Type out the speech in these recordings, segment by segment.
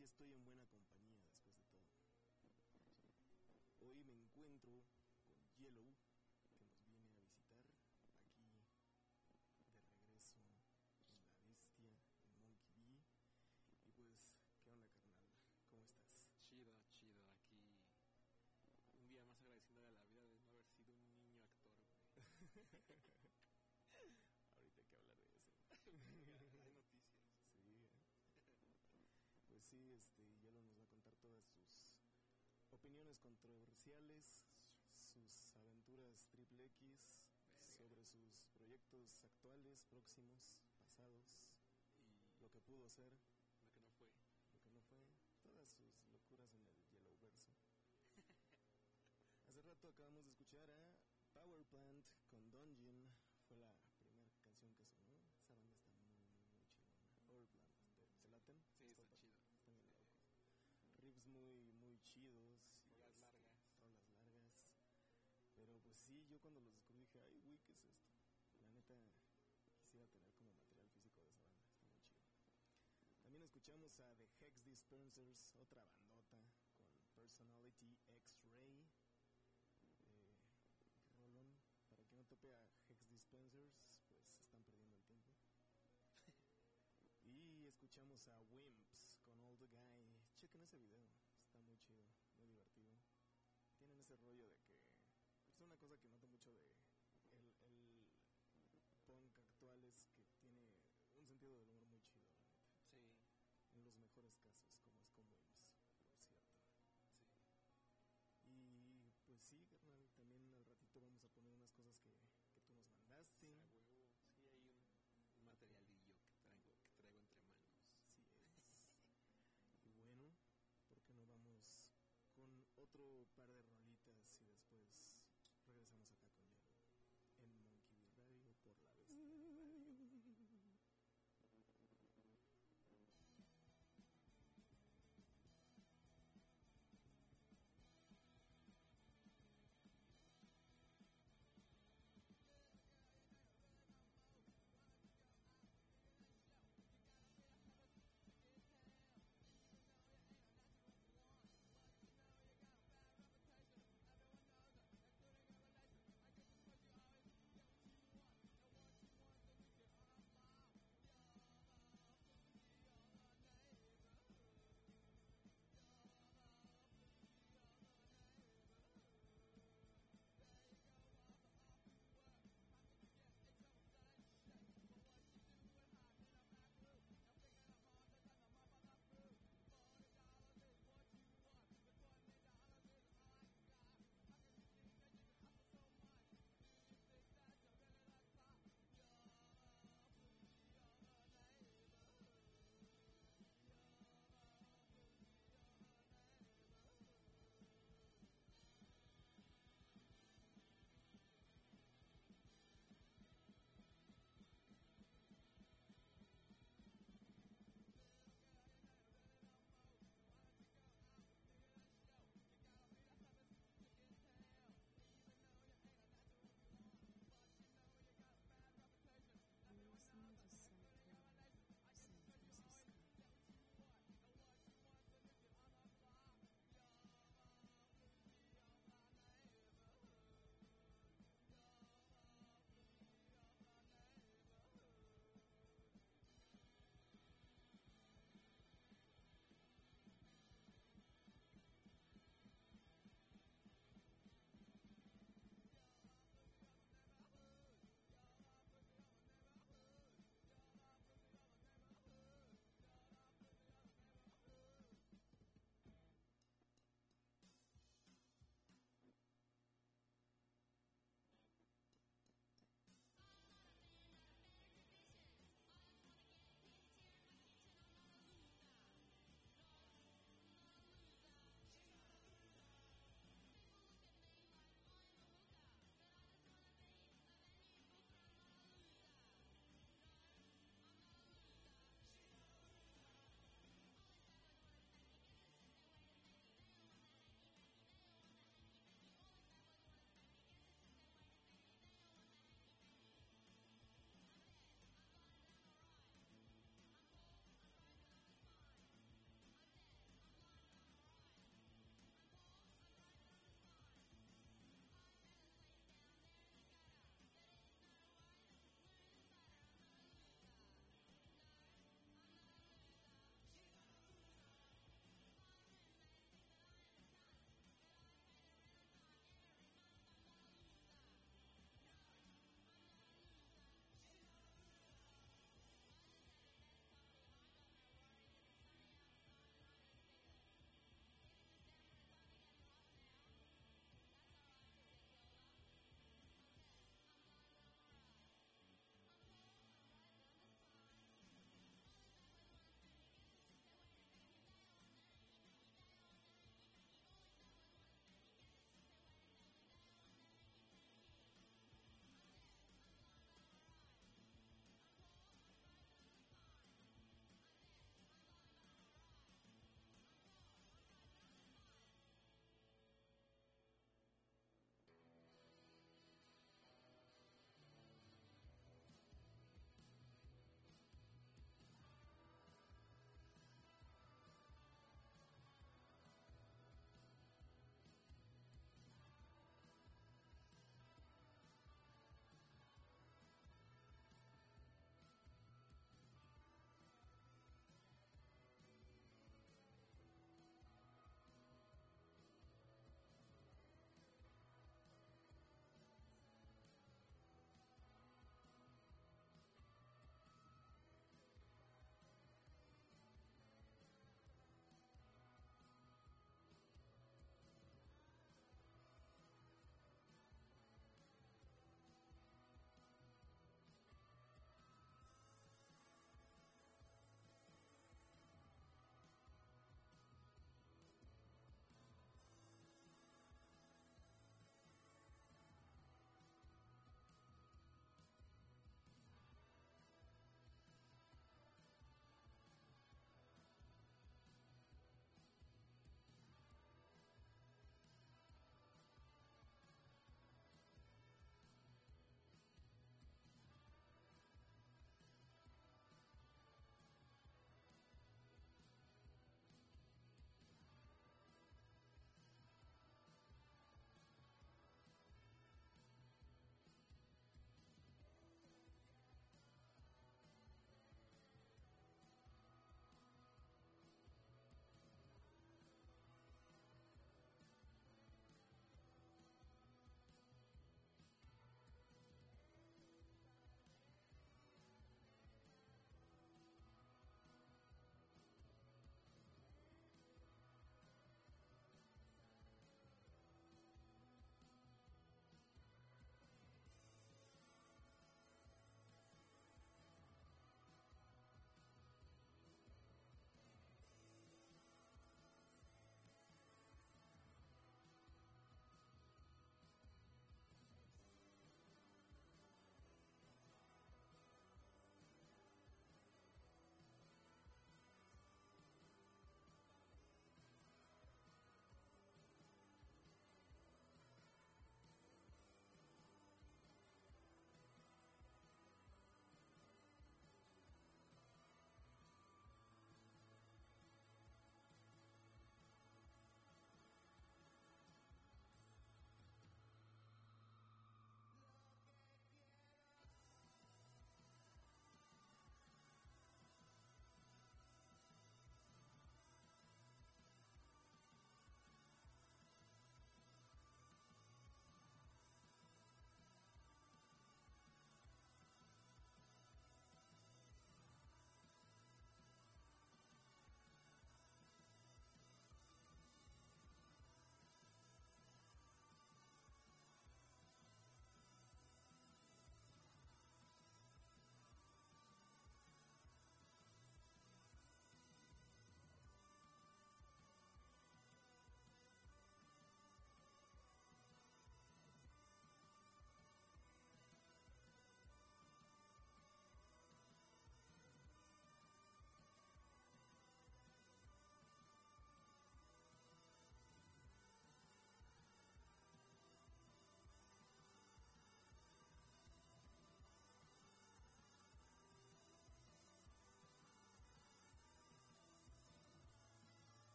sí estoy en buena compañía después de todo. Hoy me encuentro con Yellow, que nos viene a visitar aquí de regreso en La Bestia, en Monkey B. Y pues, ¿qué onda, carnal? ¿Cómo estás? Chido, chido, aquí un día más agradeciendo a la vida de no haber sido un niño actor, güey. Ahorita hay que hablar de eso. Hay noticias. Sí, ¿eh? Pues sí, este, nos va a contar todas sus opiniones controversiales, sus aventuras triple X, sobre sus proyectos actuales, próximos, pasados, Y lo que pudo ser, lo que no fue. lo que no fue, todas sus locuras en el Yellow verso. Hace rato acabamos de escuchar a Power Plant con Dungeon, fue la primera canción que sonó. Esa banda está muy, muy, muy chingona. Power Plant, ¿te, te laten? Sí, está pa- chido. Están bien locos. Riffs muy, muy chidos. Rolas este, largas. rolas largas. Pero pues sí, yo cuando los descubrí dije, ay, güey, ¿qué es esto? La neta, quisiera tener como material físico de esa banda, está muy chido. También escuchamos a The Hex Dispensers, otra bandota con Personality X-Ray. Eh, Rolón, para que no tope a Hex Dispensers, pues están perdiendo el tiempo. y escuchamos a Wimps con All the Guy. Chequen ese video, está muy chido, muy divertido. Tienen ese rollo de que es una cosa que noto mucho de el, el punk actual es que tiene un sentido del humor muy chido, la neta. Sí, En los mejores casos,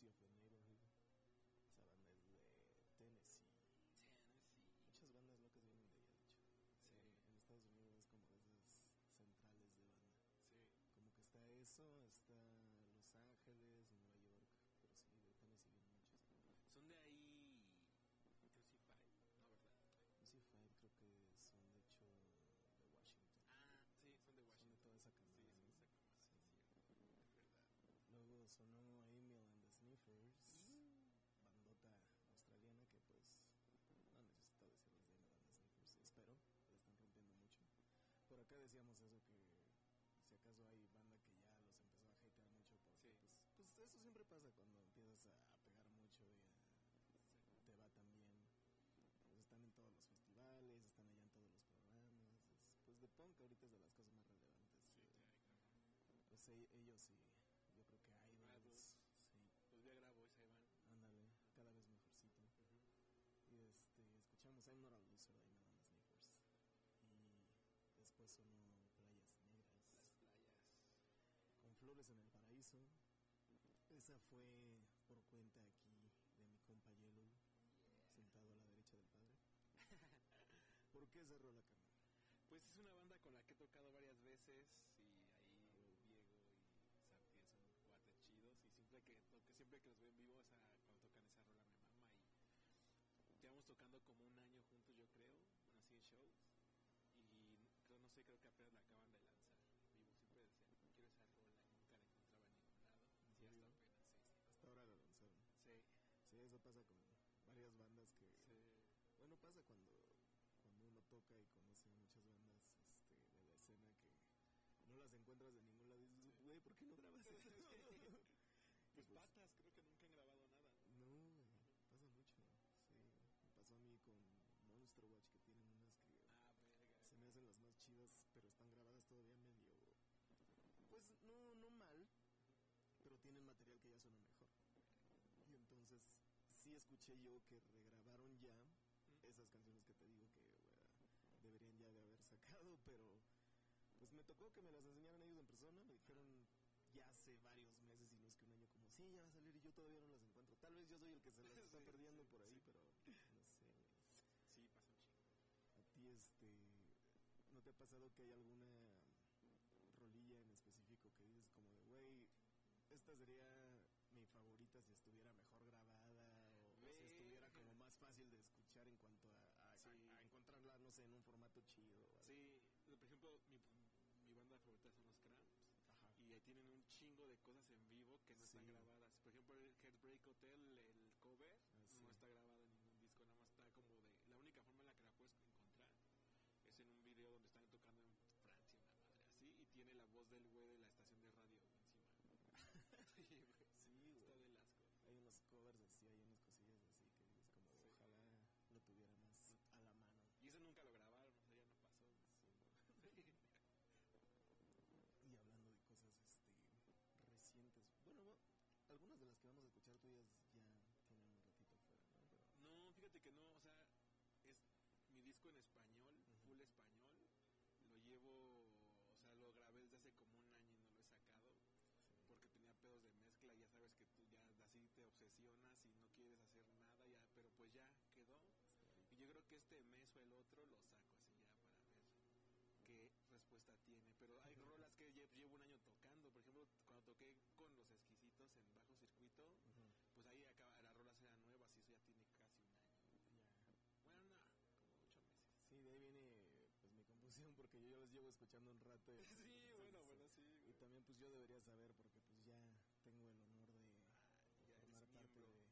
Pussy of the ellos y yo creo que Idols, Idols. sí, Los vi a Grabois, ahí van. ándale, cada vez mejorcito. Y este, escuchamos I'm Not a Loser de and Sniffers. Y después sonó Playas Las Negras playas. con Flores en el Paraíso. Esa fue por cuenta aquí de mi compa Yellow, sentado a la derecha del padre. ¿Por qué esa rola, carnal? Pues es una banda con la que he tocado varias veces y ahí Diego y Santi son cuates chidos y siempre que toque, siempre que los veo en vivo, esa, cuando tocan esa rola me mama y llevamos tocando como un año juntos yo creo, bueno así en shows y creo, no sé, creo que apenas la acaban de lanzar vivo, siempre decían, quiero esa rola y nunca la encontraba en ningún lado ¿En y hasta serio? apenas, sí, sí. Hasta ahora la lanzaron. Sí, Sí, eso pasa con varias bandas que... sí. Bueno, pasa cuando, cuando uno toca y conoce muchas bandas este, de la escena que no las encuentras de ningún lado y dices, güey, ¿por qué no grabas eso? Pues Pues- patas, creo que nunca Pues no, no mal, pero tienen material que ya suena mejor. Y entonces sí escuché yo que regrabaron ya esas canciones que te digo que deberían ya de haber sacado, pero pues me tocó que me las enseñaran ellos en persona, me dijeron ya hace varios meses y no es que un año como, sí, ya va a salir y yo todavía no las encuentro. Tal vez yo soy el que se las está Sí, perdiendo sí, por ahí, sí. pero no sé. Sí, pasa un chingo. A ti, este, ¿no te ha pasado que hay alguna rolilla en específico que dices como de, güey, esta sería mi favorita si estuviera mejor grabada o, o si estuviera como más fácil de escuchar en cuanto a, a- Sí. a- a encontrarla, no sé, en un formato chido? algo? Sí, por ejemplo, mi, mi banda favorita son los Cramps. Ajá. Y ahí tienen un chingo de cosas en vivo que no están Sí. grabadas. Por ejemplo, el Heartbreak Hotel, el cover, Ah, sí. no está grabado en ningún disco, nada más está como de... La única forma en la que la puedes encontrar es en un video donde están tocando en Francia, una madre así, y tiene la voz del güey de la estación de radio encima. sí, güey. Sí, Está güey. de asco. Hay unos covers así, hay unas cosillas así que dices como, Sí. ojalá lo tuviera más a la mano. Y eso nunca lo grabaron, o sea, ya no pasó. Sí, güey. Y hablando de cosas este, recientes, bueno, bueno, algunas de las que vamos a escuchar tuyas ya tienen un ratito fuera, ¿no? Pero, No, fíjate que no, o sea, es mi disco en español, full español. Lo llevo, o sea, lo grabé desde hace como un año y no lo he sacado sí. porque tenía pedos de mezcla ya sabes que tú ya así te obsesionas y no quieres hacer nada, ya, pero pues ya quedó. Y yo creo que este mes o el otro lo saco así ya para ver qué respuesta tiene. Pero hay rolas que lle- llevo un año tocando. Por ejemplo, cuando toqué con los exquisitos en bajo circuito, ahí acaba, las rolas eran nuevas y eso ya tiene casi un año. Ya. Bueno, no, como ocho meses. Sí, de ahí viene pues mi confusión llevo escuchando un rato. y- Sí, bueno, bueno, sí. Y también pues yo debería saber porque pues ya tengo el honor de, formar parte de,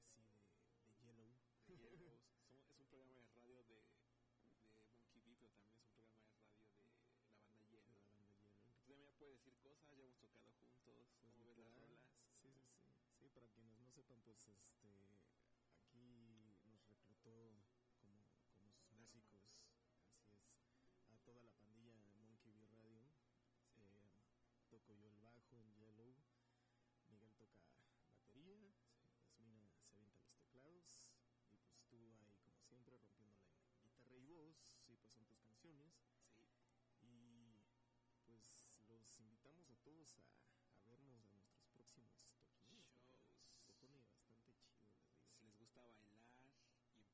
pues sí, de, de Yellow. de Hierbos. Somos- es un programa de radio de, de Monkey Bee, pero también es un programa de radio de la banda Hielo. la banda Yellow. Tú también ya puedes decir cosas, ya hemos tocado juntos, Pues como ves las rolas. Sí, sí, sí. Sí, para quienes no sepan, pues este invitamos a todos a, vernos a nuestros próximos toquines. Shows. Se les gusta bailar y empujar a la gente, babear,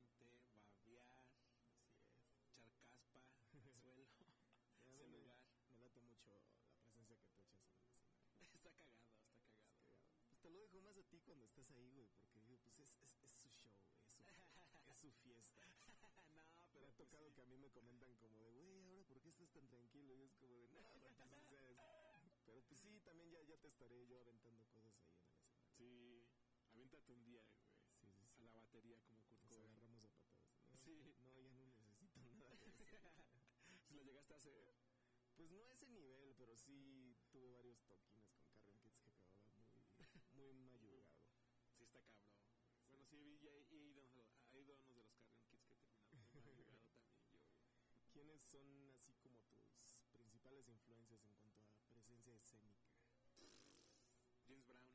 Así es. echar caspa al suelo, ya, ese me, lugar. Me late mucho la presencia que tú echas en el escenario. está cagado, está cagado. Pues te lo dejo más a ti cuando estás ahí, güey, porque digo, pues es, es, su show, es su, fiesta. no, pero me ha pues tocado que a mí me comentan como de, güey, ahora por qué estás tan tranquilo? Y es como de, no, pero pues sí, también ya, ya te estaré yo aventando cosas ahí en el escenario. Sí, aviéntate un día, güey. sí, sí. sí. A la batería como Kurt Nos Cobain. agarramos a patadas. ¿no? Sí. No, ya no necesito nada de eso. Lo llegaste a hacer. Pues no a ese nivel, pero sí tuve varios toquines con Carrion Kids que acababa muy, muy mayugado. Sí, está cabrón. Bueno, sí, ya he, ido, a unos- de los Carrion Kids que he terminado muy mal jugado también yo. ¿Quiénes son así como tus principales influencias en cuanto presencia escénica? James Brown,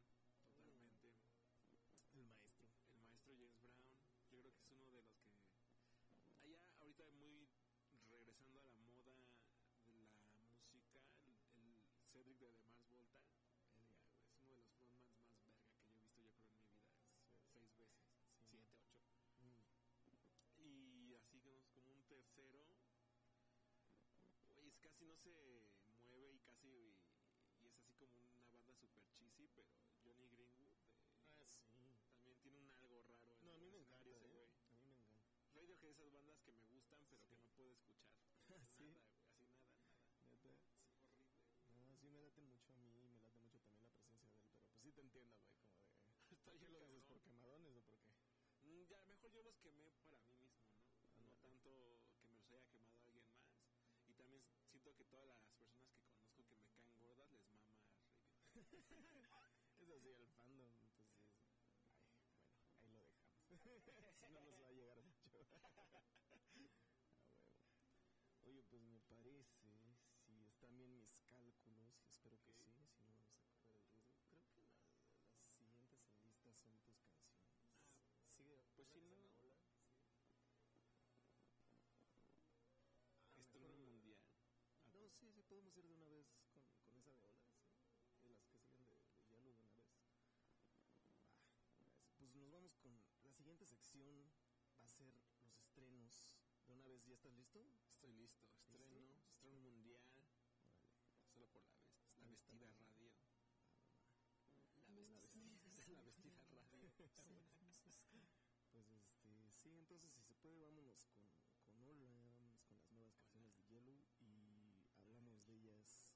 totalmente. El maestro. El maestro James Brown, yo creo que es uno de los que. Allá, ahorita muy regresando a la moda de la música, el, Cedric de The Mars Volta, es uno de los frontmans más verga que yo he visto, yo creo, en mi vida. Sí. Seis veces, Sí. siete, ocho. Mm, Y así como, como un tercero, es casi no se y. Y, es así como una banda super cheesy, pero Johnny Greenwood de- Ah, sí. también tiene un algo raro. en No, a mí me encanta, ese ¿eh? güey. A mí me encanta. Radiohead es esas bandas que me gustan, pero que Sí. no puedo escuchar. ¿Sí? Nada, güey, así nada, nada. Neta. Es horrible. No, sí me late mucho a mí y me late mucho también la presencia de él, pero pues sí te entiendo, güey, como de... ¿Por qué lo dices? ¿Por quemadones o por qué? Mm, Ya, mejor yo los quemé para mí mismo, ¿no? No Ándale. tanto que me los haya quemado alguien más. Y también siento que todas las personas que conozco que me caen gordas les mama Radiohead. Es así, el fandom, pues sí. es- Ay, bueno, ahí lo dejamos. si no nos va a llegar mucho. Oye, pues me parece, si están bien mis cálculos, y espero que sí, si no vamos a correr el riesgo. Creo que la- las siguientes en lista son tus canciones. Ah, Sigue, pues ¿una si no- llama Hola? Sí. Ah, Estreno mejor- mundial. No, sí, sí, podemos ir de una vez con, con esa de Hola, sí. Y las que siguen de, de Yellow de una vez. Va, pues, pues nos vamos con la siguiente sección. Va a ser los estrenos. De una vez, ¿ya estás listo? Estoy listo. Estreno, estreno mundial. Solo por la, vez, la está vestida la- radio. Ah, La vestida, la vestida radio. Pues este, sí, entonces si se puede, vámonos con, con vámonos con las nuevas canciones de Yellow y hablamos de ellas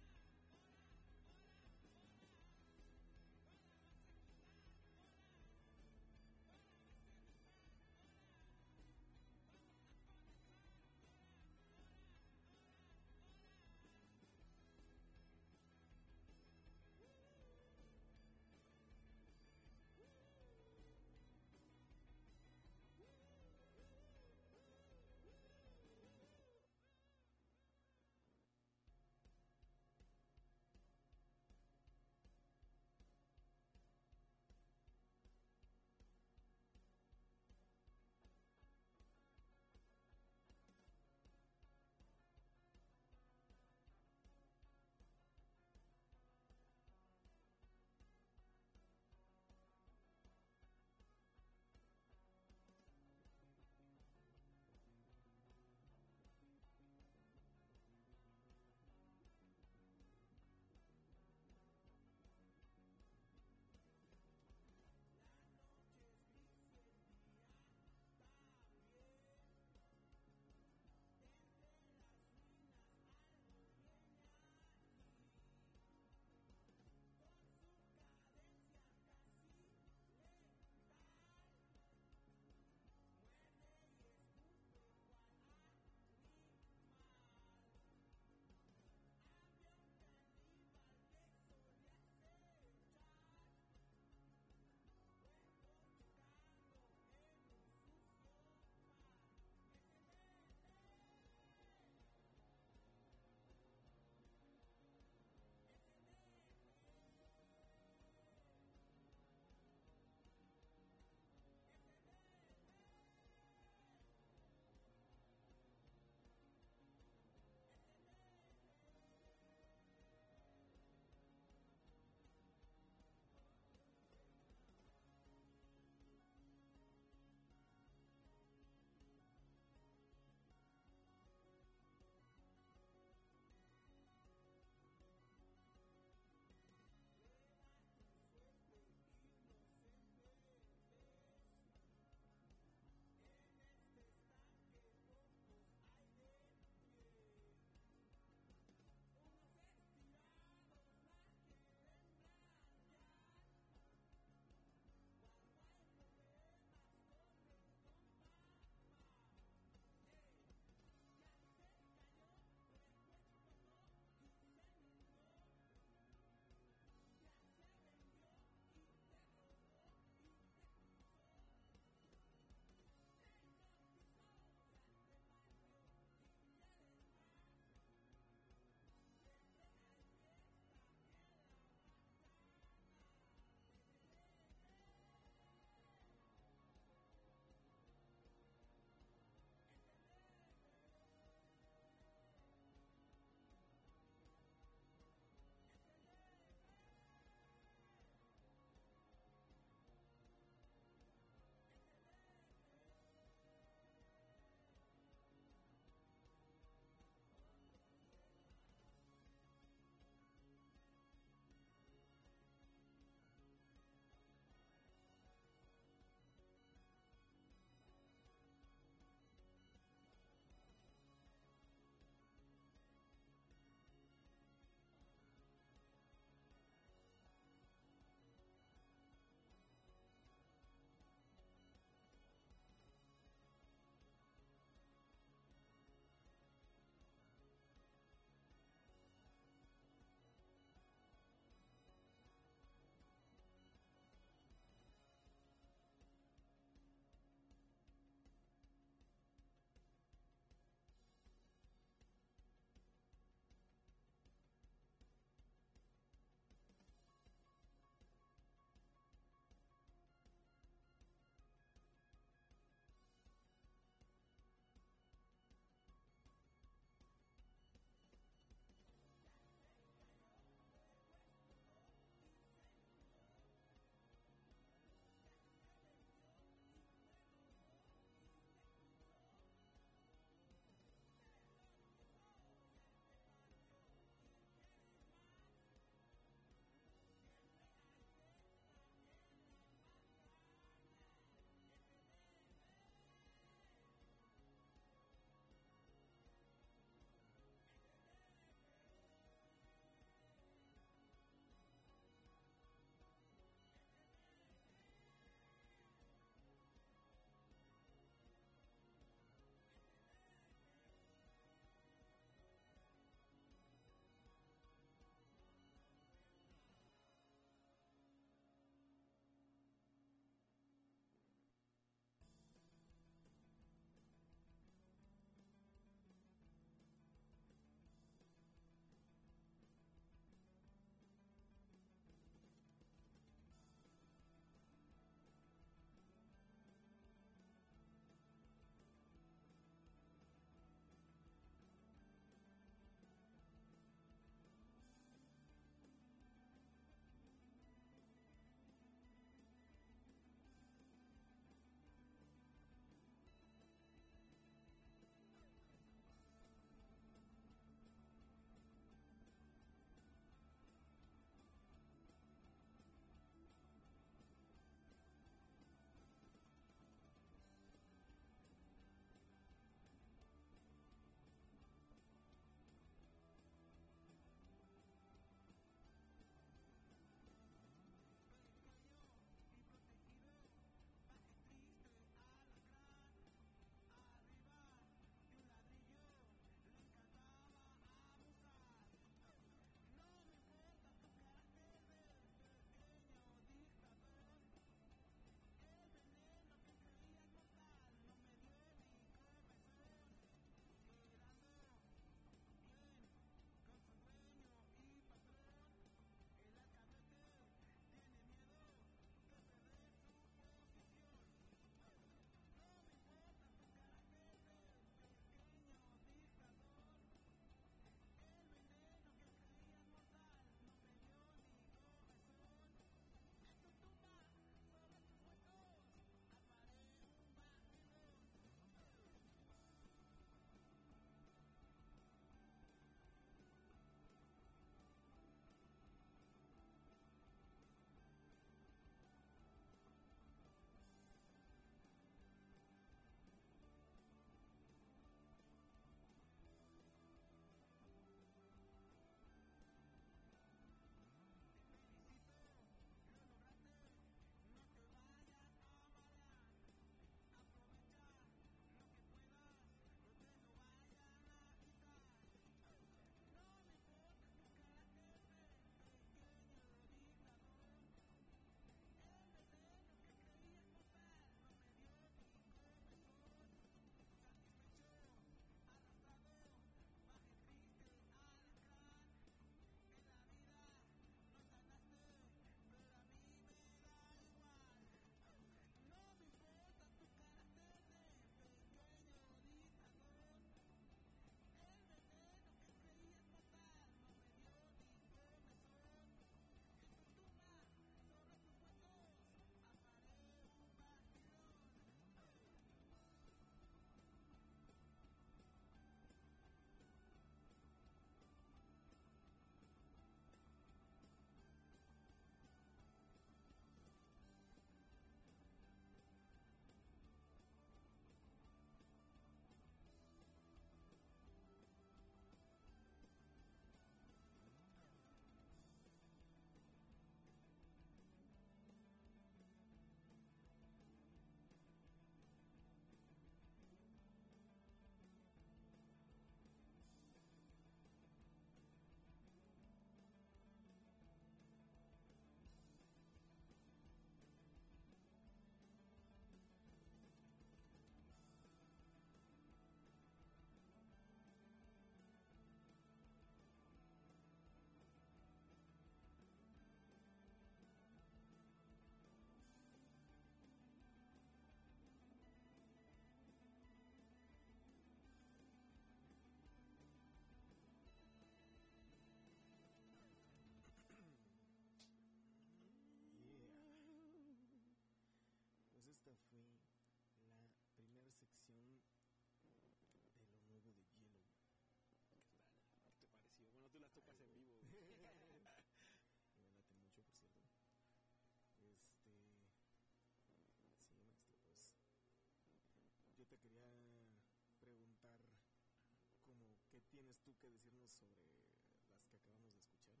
¿tienes tú que decirnos sobre las que acabamos de escuchar?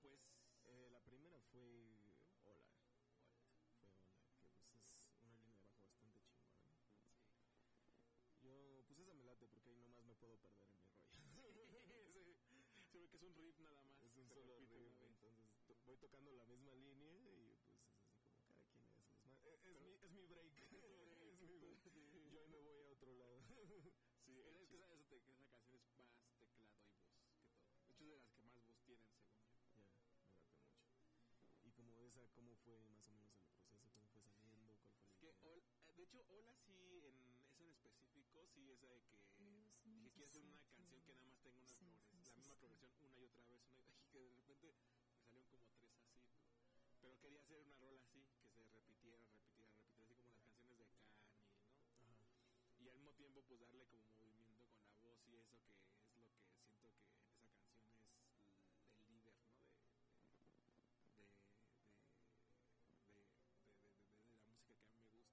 Pues, Eh, la primera fue Hola. Fue Hola, que pues es una línea de bajo bastante chingona. sí. Yo, pues esa me late porque ahí nomás me puedo perder en mi rollo. sí, se ve que es un riff nada más. es un se solo riff, entonces to- voy tocando la misma línea y pues es así como cada quien es desmadre. Eh, Es, Pero- mi, es mi break. es mi break. Yo ahí me voy a otro lado. Sí, es que esa, esa, esa canción es hecho, es de las que más voz tienen, según yo. Ya, me late mucho. Y como esa, ¿cómo fue más o menos el proceso? ¿Cómo fue saliendo? ¿Cuál fue la Es que, de hecho, Hola sí, en eso en específico, sí, esa de que dije quiero hacer una canción que nada más tenga una progres- la misma progresión una y otra vez, una y, y que de repente me salieron como tres así, ¿no? Pero quería hacer una rola así, que se repitiera, repitiera, repitiera, así como las canciones de Kanye, ¿no? Ajá. y al mismo tiempo pues darle como movimiento con la voz y eso es que siento que esa canción es l- el líder ¿no? de, de, de, de, de, de- de- de la música que a mí me gusta ¿no? que se pueda tararear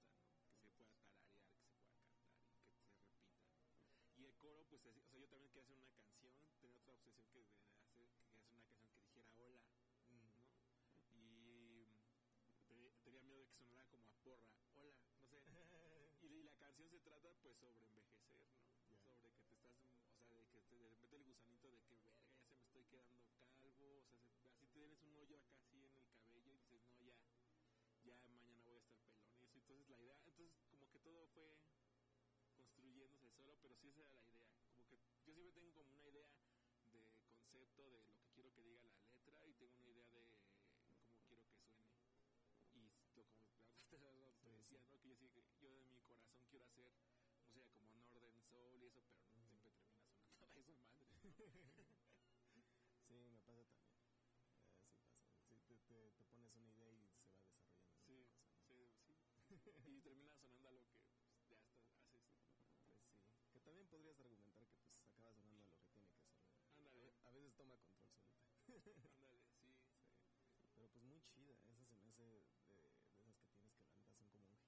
que se pueda cantar y que se repita ¿no? O sea yo también quería hacer una canción tenía otra obsesión que de hacer que hacer una canción que dijera hola Mm. ¿no? y te- tenía miedo de que sonara como a porra hola no sé y, y la canción se trata pues sobre envejecer, ¿no? Sobre que te estás, o sea, de que te, de repente el gusanito de que verga, ya se me estoy quedando calvo, o sea, se- así tienes un hoyo acá así en el cabello y dices, no, ya, ya mañana voy a estar pelón y eso. Entonces la idea, entonces como que todo fue construyéndose solo, pero sí esa era la idea. Yo siempre tengo como una idea de concepto de lo que quiero que diga la letra y tengo una idea de cómo quiero que suene y lo como te, decía, ¿no? Que yo, sí, yo de mi corazón quiero hacer música como Northern Soul y eso, pero no, siempre termina sonando eso madre. Sí, me pasa también. Eh, sí pasa. Sí, te, te, te pones una idea y se va desarrollando Sí, cosa, ¿no? sí, sí. Y termina sonando a lo que pues, ya está, haces. Pues sí. Que también podrías argumentar que pues acaba sonando a lo que tiene que sonar. A, Ándale, ve- a veces toma control solita. Ándale, sí. Sí. Pero pues muy chida. Esa se me hace de, de esas que tienes que la neta son como un hit.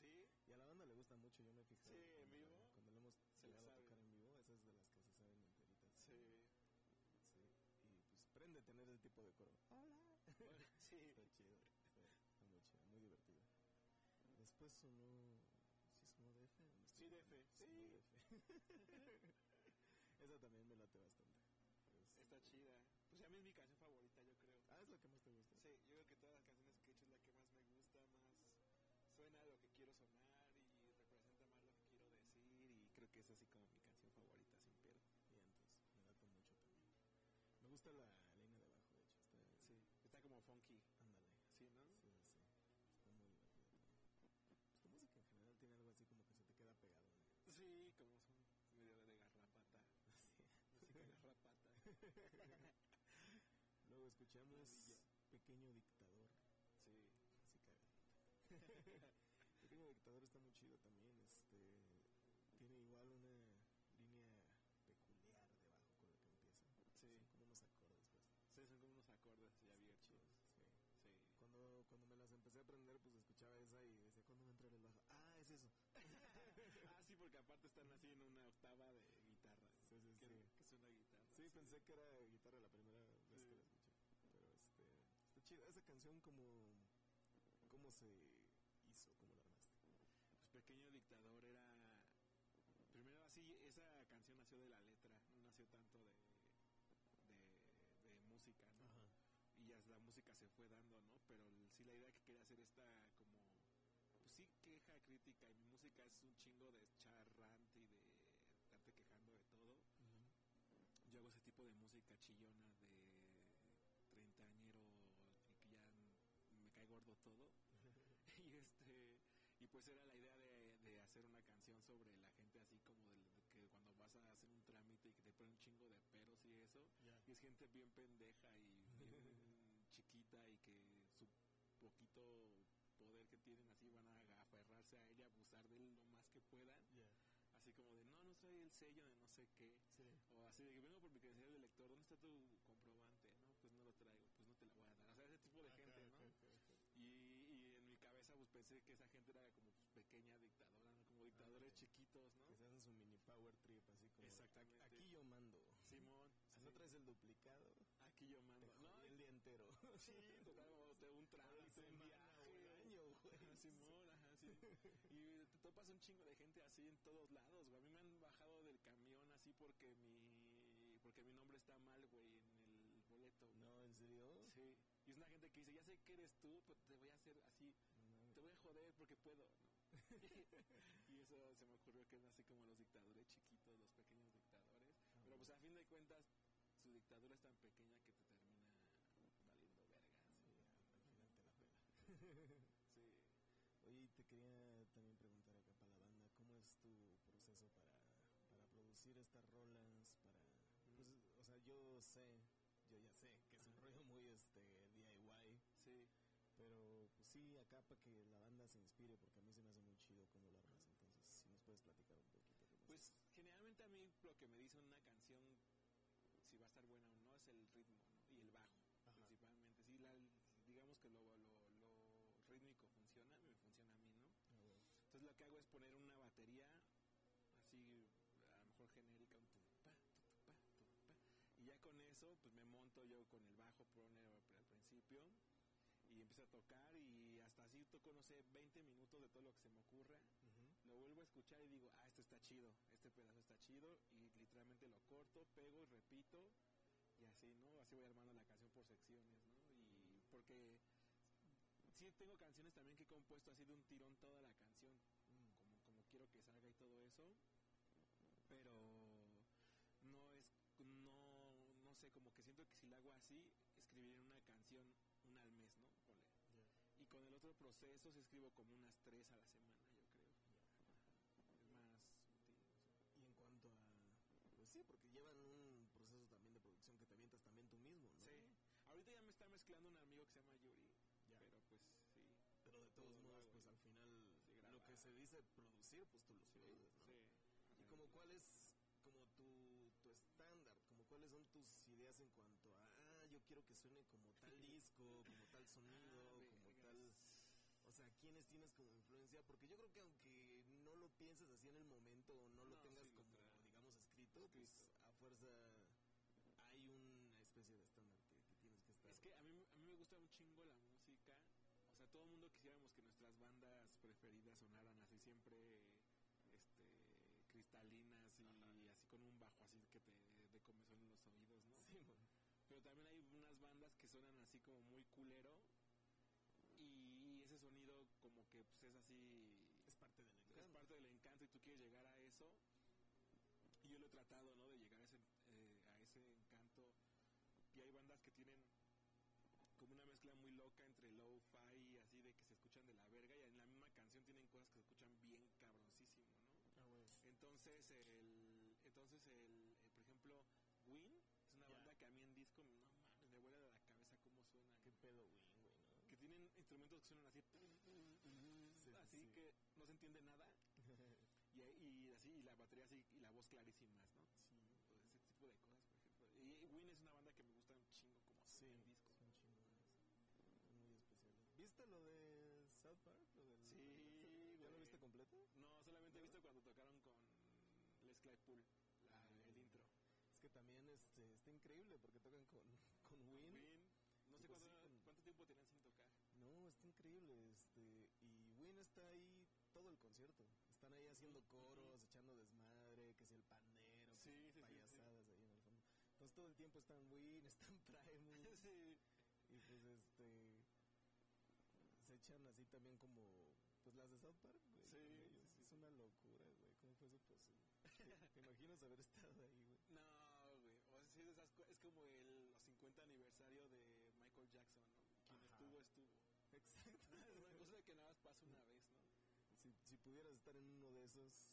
Sí, Y a la banda le gusta mucho, yo me fijado. Sí, en cuando- vivo Cuando lo hemos se la llegado a tocar en vivo, esa es de las que se saben enteritas. sí. Sí. Y pues prende tener el tipo de coro. Hola. Bueno, sí. Está chido. Sí, está muy chido, muy divertido. Después sonó. ¿Sí sonó DF? ¿O me estoy Sí, DF, sí. DF. Esa también me late bastante. Es- Está chida. Pues a mí es mi canción favorita, yo creo. Ah, te gusta. Sí, yo creo que todas las canciones que he hecho es la que más me gusta, más suena lo que quiero sonar y representa más lo que quiero decir y creo que es así como mi canción favorita, sin pedo. Y entonces, me late mucho también. Me gusta la línea de abajo, de hecho. Está, Sí, está como funky, Ándale. ¿sí, no? Sí, sí, sí. Está muy divertido también. Pues tu música en general tiene algo así como que se te queda pegado. ¿no? Sí, como son medio de garrapata, Así. música garrapata. Luego escuchamos. Pequeño Dictador. Sí, Así cagadita. Pequeño Dictador está muy chido también. Este tiene igual una línea peculiar debajo con la que empieza. Sí. Son como unos acordes, pues. sí, son como unos acordes así abiertos. Sí. Sí. Cuando, cuando me las empecé a aprender, pues escuchaba esa y decía, ¿cuándo va a entrar el bajo? Ah, es eso. ah, sí, porque aparte están así en una octava de guitarra. Sí, sí, que, sí. que es una guitarra. Sí, pensé que era guitarra la primera vez Sí. que la escuché. Pero este, está chido. Esa canción, como ¿cómo se hizo? ¿Cómo la armaste? Pues Pequeño Dictador era... Primero así, esa canción nació de la letra, no nació tanto de, de, de música, ¿no? Y ya la música se fue dando, ¿no? Pero sí la idea que quería hacer esta como... Pues sí, queja, crítica, y mi música es un chingo de echar rant y de estarte quejando de todo. Ese tipo de música chillona de treintañero y que ya me cae gordo todo. y este y pues era la idea de, de hacer una canción sobre la gente así como de, de que cuando vas a hacer un trámite y que te ponen un chingo de peros y eso Ya. y es gente bien pendeja y bien chiquita y que su poquito poder que tienen así van a aferrarse a ella, abusar de él lo más que puedan. Así como de no, no trae el sello de no sé qué, Sí. o así de que vengo por mi credencial de lector, ¿dónde está tu comprobante? No, pues no lo traigo, pues no te la voy a dar, o sea, ese tipo de gente, ¿no? Y, y en mi cabeza pues pensé que esa gente era como pues, pequeña dictadora, ¿no? como dictadores chiquitos, ¿no? Que se hacen su mini power trip, así como. Exactamente. Aquí yo mando. Simón. Si no traes el duplicado, Aquí yo mando. te No, el día entero. sí, total, o te un trámite, un viaje. el año, güey. Simón, ajá, sí. Y te topas un chingo de gente así en todos lados, güey. A mí me han bajado del camión así porque mi porque mi nombre está mal, güey, en el boleto. güey. No, ¿en serio? Sí. Y es una gente que dice, ya sé que eres tú, pero te voy a hacer así, No te voy a joder porque puedo, ¿no? y eso se me ocurrió que es así como los dictadores chiquitos, los pequeños dictadores. Ah, Pero pues a fin de cuentas, su dictadura es tan pequeña que te termina valiendo vergas. Sí, al al final te la pela. Sí. Oye, y te quería también preguntar acá para la banda, ¿cómo es tu proceso para, para producir estas rolas? Para, pues, o sea, yo sé, yo ya sé que es un rollo muy este DIY, Sí. pero pues sí, acá para que la banda se inspire, porque a mí se me hace muy chido cómo lo armas, entonces si nos puedes platicar un poquito. Pues generalmente a mí lo que me dice una canción, si va a estar buena o no, es el ritmo que hago es poner una batería así, a lo mejor genérica, un tupa, tupa, tupa, y ya con eso, pues me monto yo con el bajo, pone al principio y empiezo a tocar y hasta así toco, no sé, 20 minutos de todo lo que se me ocurra lo vuelvo a escuchar y digo, ah, esto está chido, este pedazo está chido, y literalmente lo corto, pego y repito, y así, ¿no? Así voy armando la canción por secciones, ¿no? Y porque sí tengo canciones también que he compuesto así de un tirón toda la canción, Mm. como, como quiero que salga y todo eso, pero no es, no, no sé, como que siento que si la hago así, escribiré una canción una al mes, ¿no? Y con el otro proceso sí escribo como unas tres a la semana, yo creo. Es más útil. Y en cuanto a... Pues sí, porque llevan un proceso también de producción que te avientas también tú mismo, ¿no? Sí. Ahorita ya me está mezclando un amigo que se llama Yuri. Ya. Pero pues sí. Pero de todos Todo lo modos, pues al final Sí, lo que se dice producir, pues tú lo Sí. produces, ¿no? sí. Y como cuál es como tu, tu estándar, como cuáles son tus ideas en cuanto a, ah, yo quiero que suene como tal disco, como tal sonido, Ah, como tal... O sea, ¿quiénes tienes como influencia? Porque yo creo que aunque no lo pienses así en el momento o no, lo No, tengas sí, lo como, trae. digamos, escrito, pues Escrito. a fuerza hay una especie de estándar que, que tienes que estar. Es que a mí, a mí me gusta un chingo la música. O sea, todo el mundo quisiéramos que nuestras bandas preferidas sonaran así siempre este cristalinas y así con un bajo así que te de comezón en los oídos, ¿no? Sí, man. Pero también hay unas bandas que suenan así como muy culero y ese sonido como que pues es así Es parte del es encanto. parte del encanto y tú quieres llegar a eso y yo lo he tratado no de llegar a ese, eh, a ese encanto y hay bandas que tienen como una mezcla muy loca entre lo-fi y así de que se escuchan de la verga y en la misma canción tienen cosas que se escuchan bien cabroncísimo ¿no? Ah, güey. entonces el entonces el, eh, por ejemplo Win es una Ya. banda que a mí en disco no mames me vuela de la cabeza cómo suena ¿Qué pedo, güey, güey, no? que tienen instrumentos que suenan así Sí, así sí. que no se entiende nada y, y así y la batería así y la voz clarísimas no sí. Pues ese tipo de cosas por ejemplo y Win es una banda que me gusta un chingo como Sí, en disco son chingones. Muy especiales. ¿Viste lo de South Park? Lo del, Sí, ¿Ya lo viste completo? no solamente he visto cuando tocaron con Les Claypool la- Ah, el intro Es que también este, está increíble porque tocan con, con Win. Win no sé cuánto, sí, con- cuánto tiempo tenían sin tocar No, está increíble. Este, y Win está ahí todo el concierto. Están ahí haciendo coros, echando desmadre, que si el pandero, que Sí, payasadas ahí en el fondo. Entonces todo el tiempo están Win, están Primus. Y pues este se echan así también como pues las de South Park, güey. Sí. Es una locura, güey. ¿Cómo fue eso posible? ¿Te, te imaginas haber estado ahí, güey? No, O sea, es como el los 50 aniversario de Michael Jackson, ¿no? Quien Ajá. estuvo, estuvo. Exacto. Es una cosa que nada más pasa una vez, ¿no? Si, si pudieras estar en uno de esos,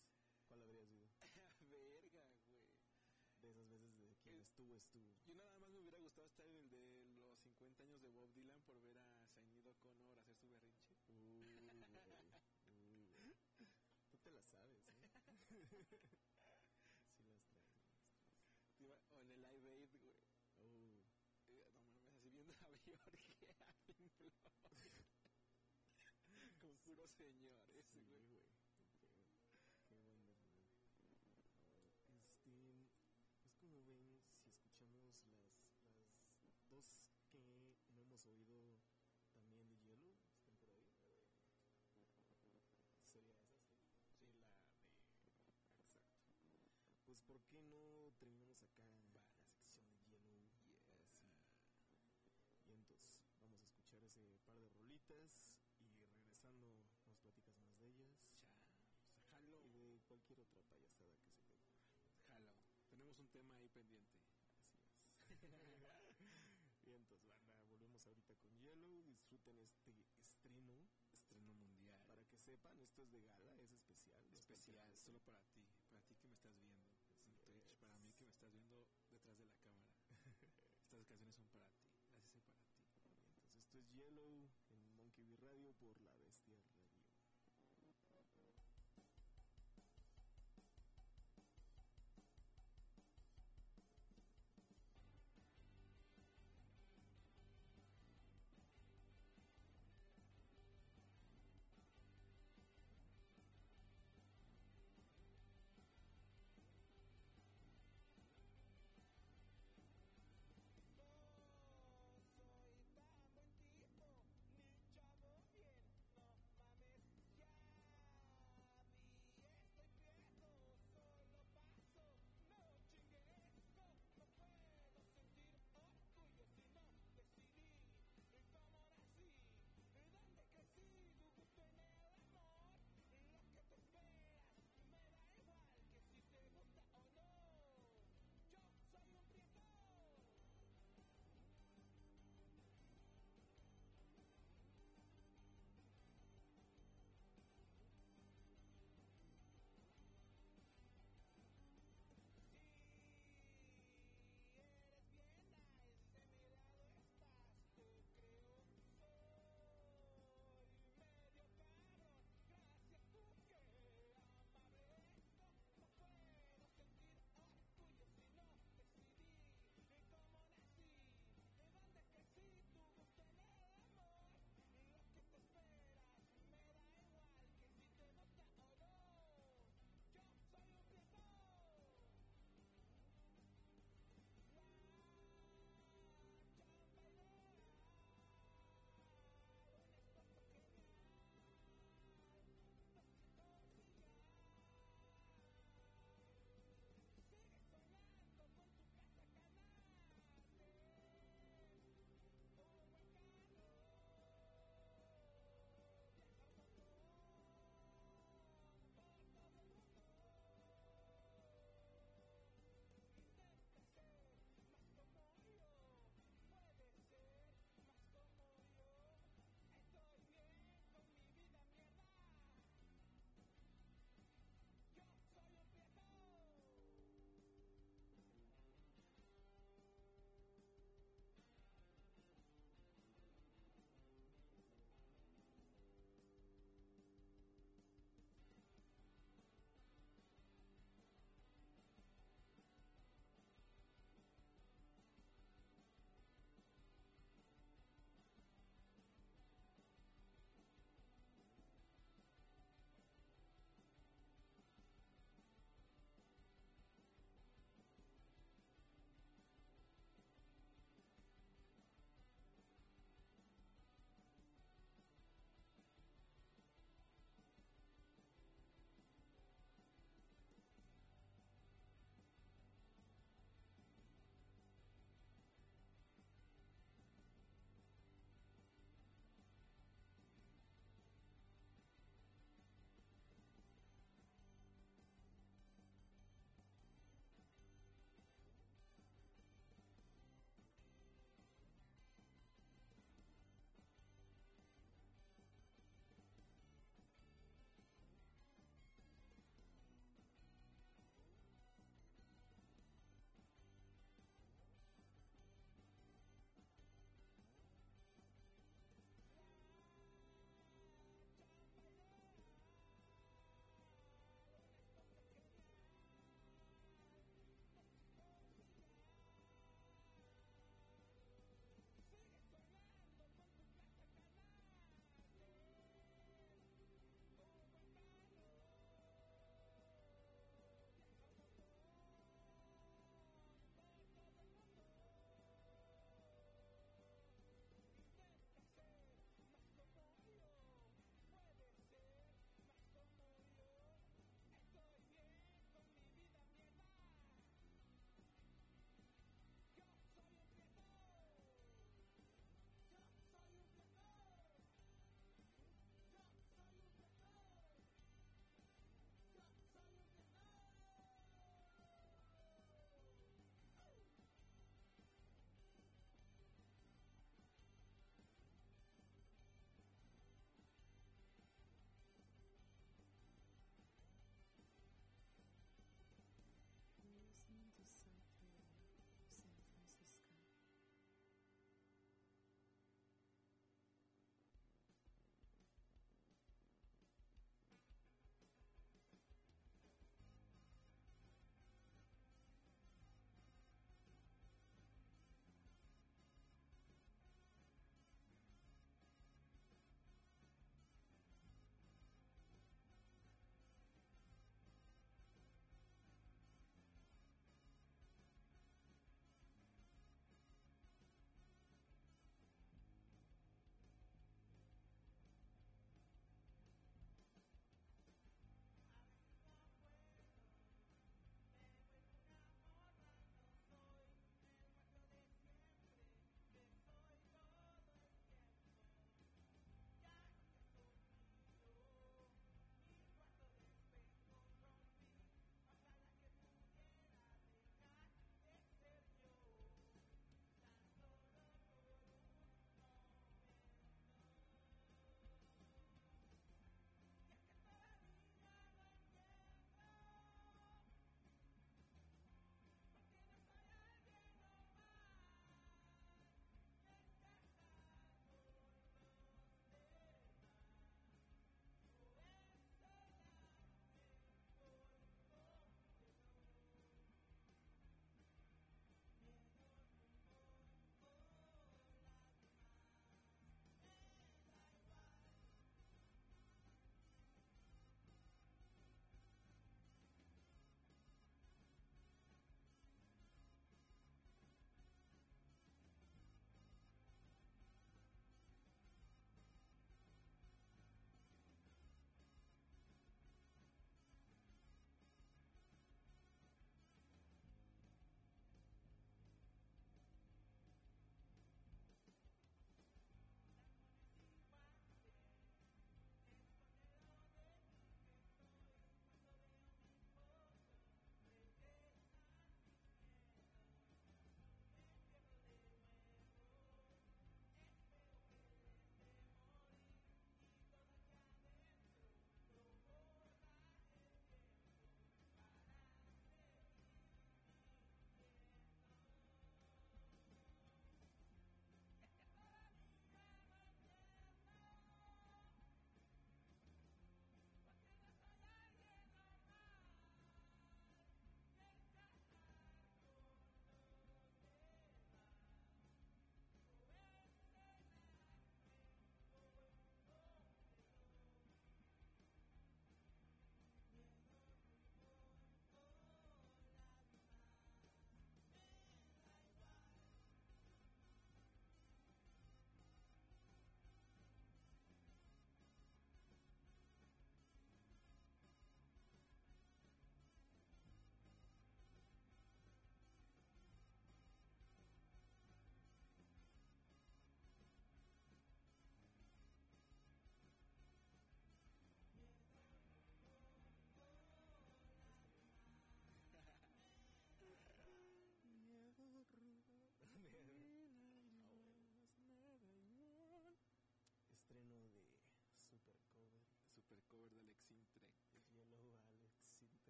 ¿cuál habría sido? Verga, güey. De esas veces de quien Eh, estuvo, estuvo. Yo nada más me hubiera gustado estar en el de los 50 años de Bob Dylan por ver a Sainido Connor hacer su berrinche. Uy, güey. Güey. Tú te la sabes, ¿eh? o en el Live Aid, güey. Uh. Eh, no mames, así viendo a Bjork a Pink Con puros señores, sí, güey. güey. Qué. Este, pues como ven, si escuchamos las, las dos que no hemos oído cualquier otra payasada que se te ocurra. jalo. Tenemos un tema ahí pendiente. Así es. y entonces, banda, volvemos ahorita con Yellow. Disfruten este estreno. Estreno mundial. Para que sepan, esto es de gala, es especial. es especial, cosa. solo para ti, para ti que me estás viendo en Twitch, para mí que me estás viendo detrás de la cámara. Estas canciones son para ti, las hice para ti. Entonces, esto es Yellow en Monkey Bee Radio por La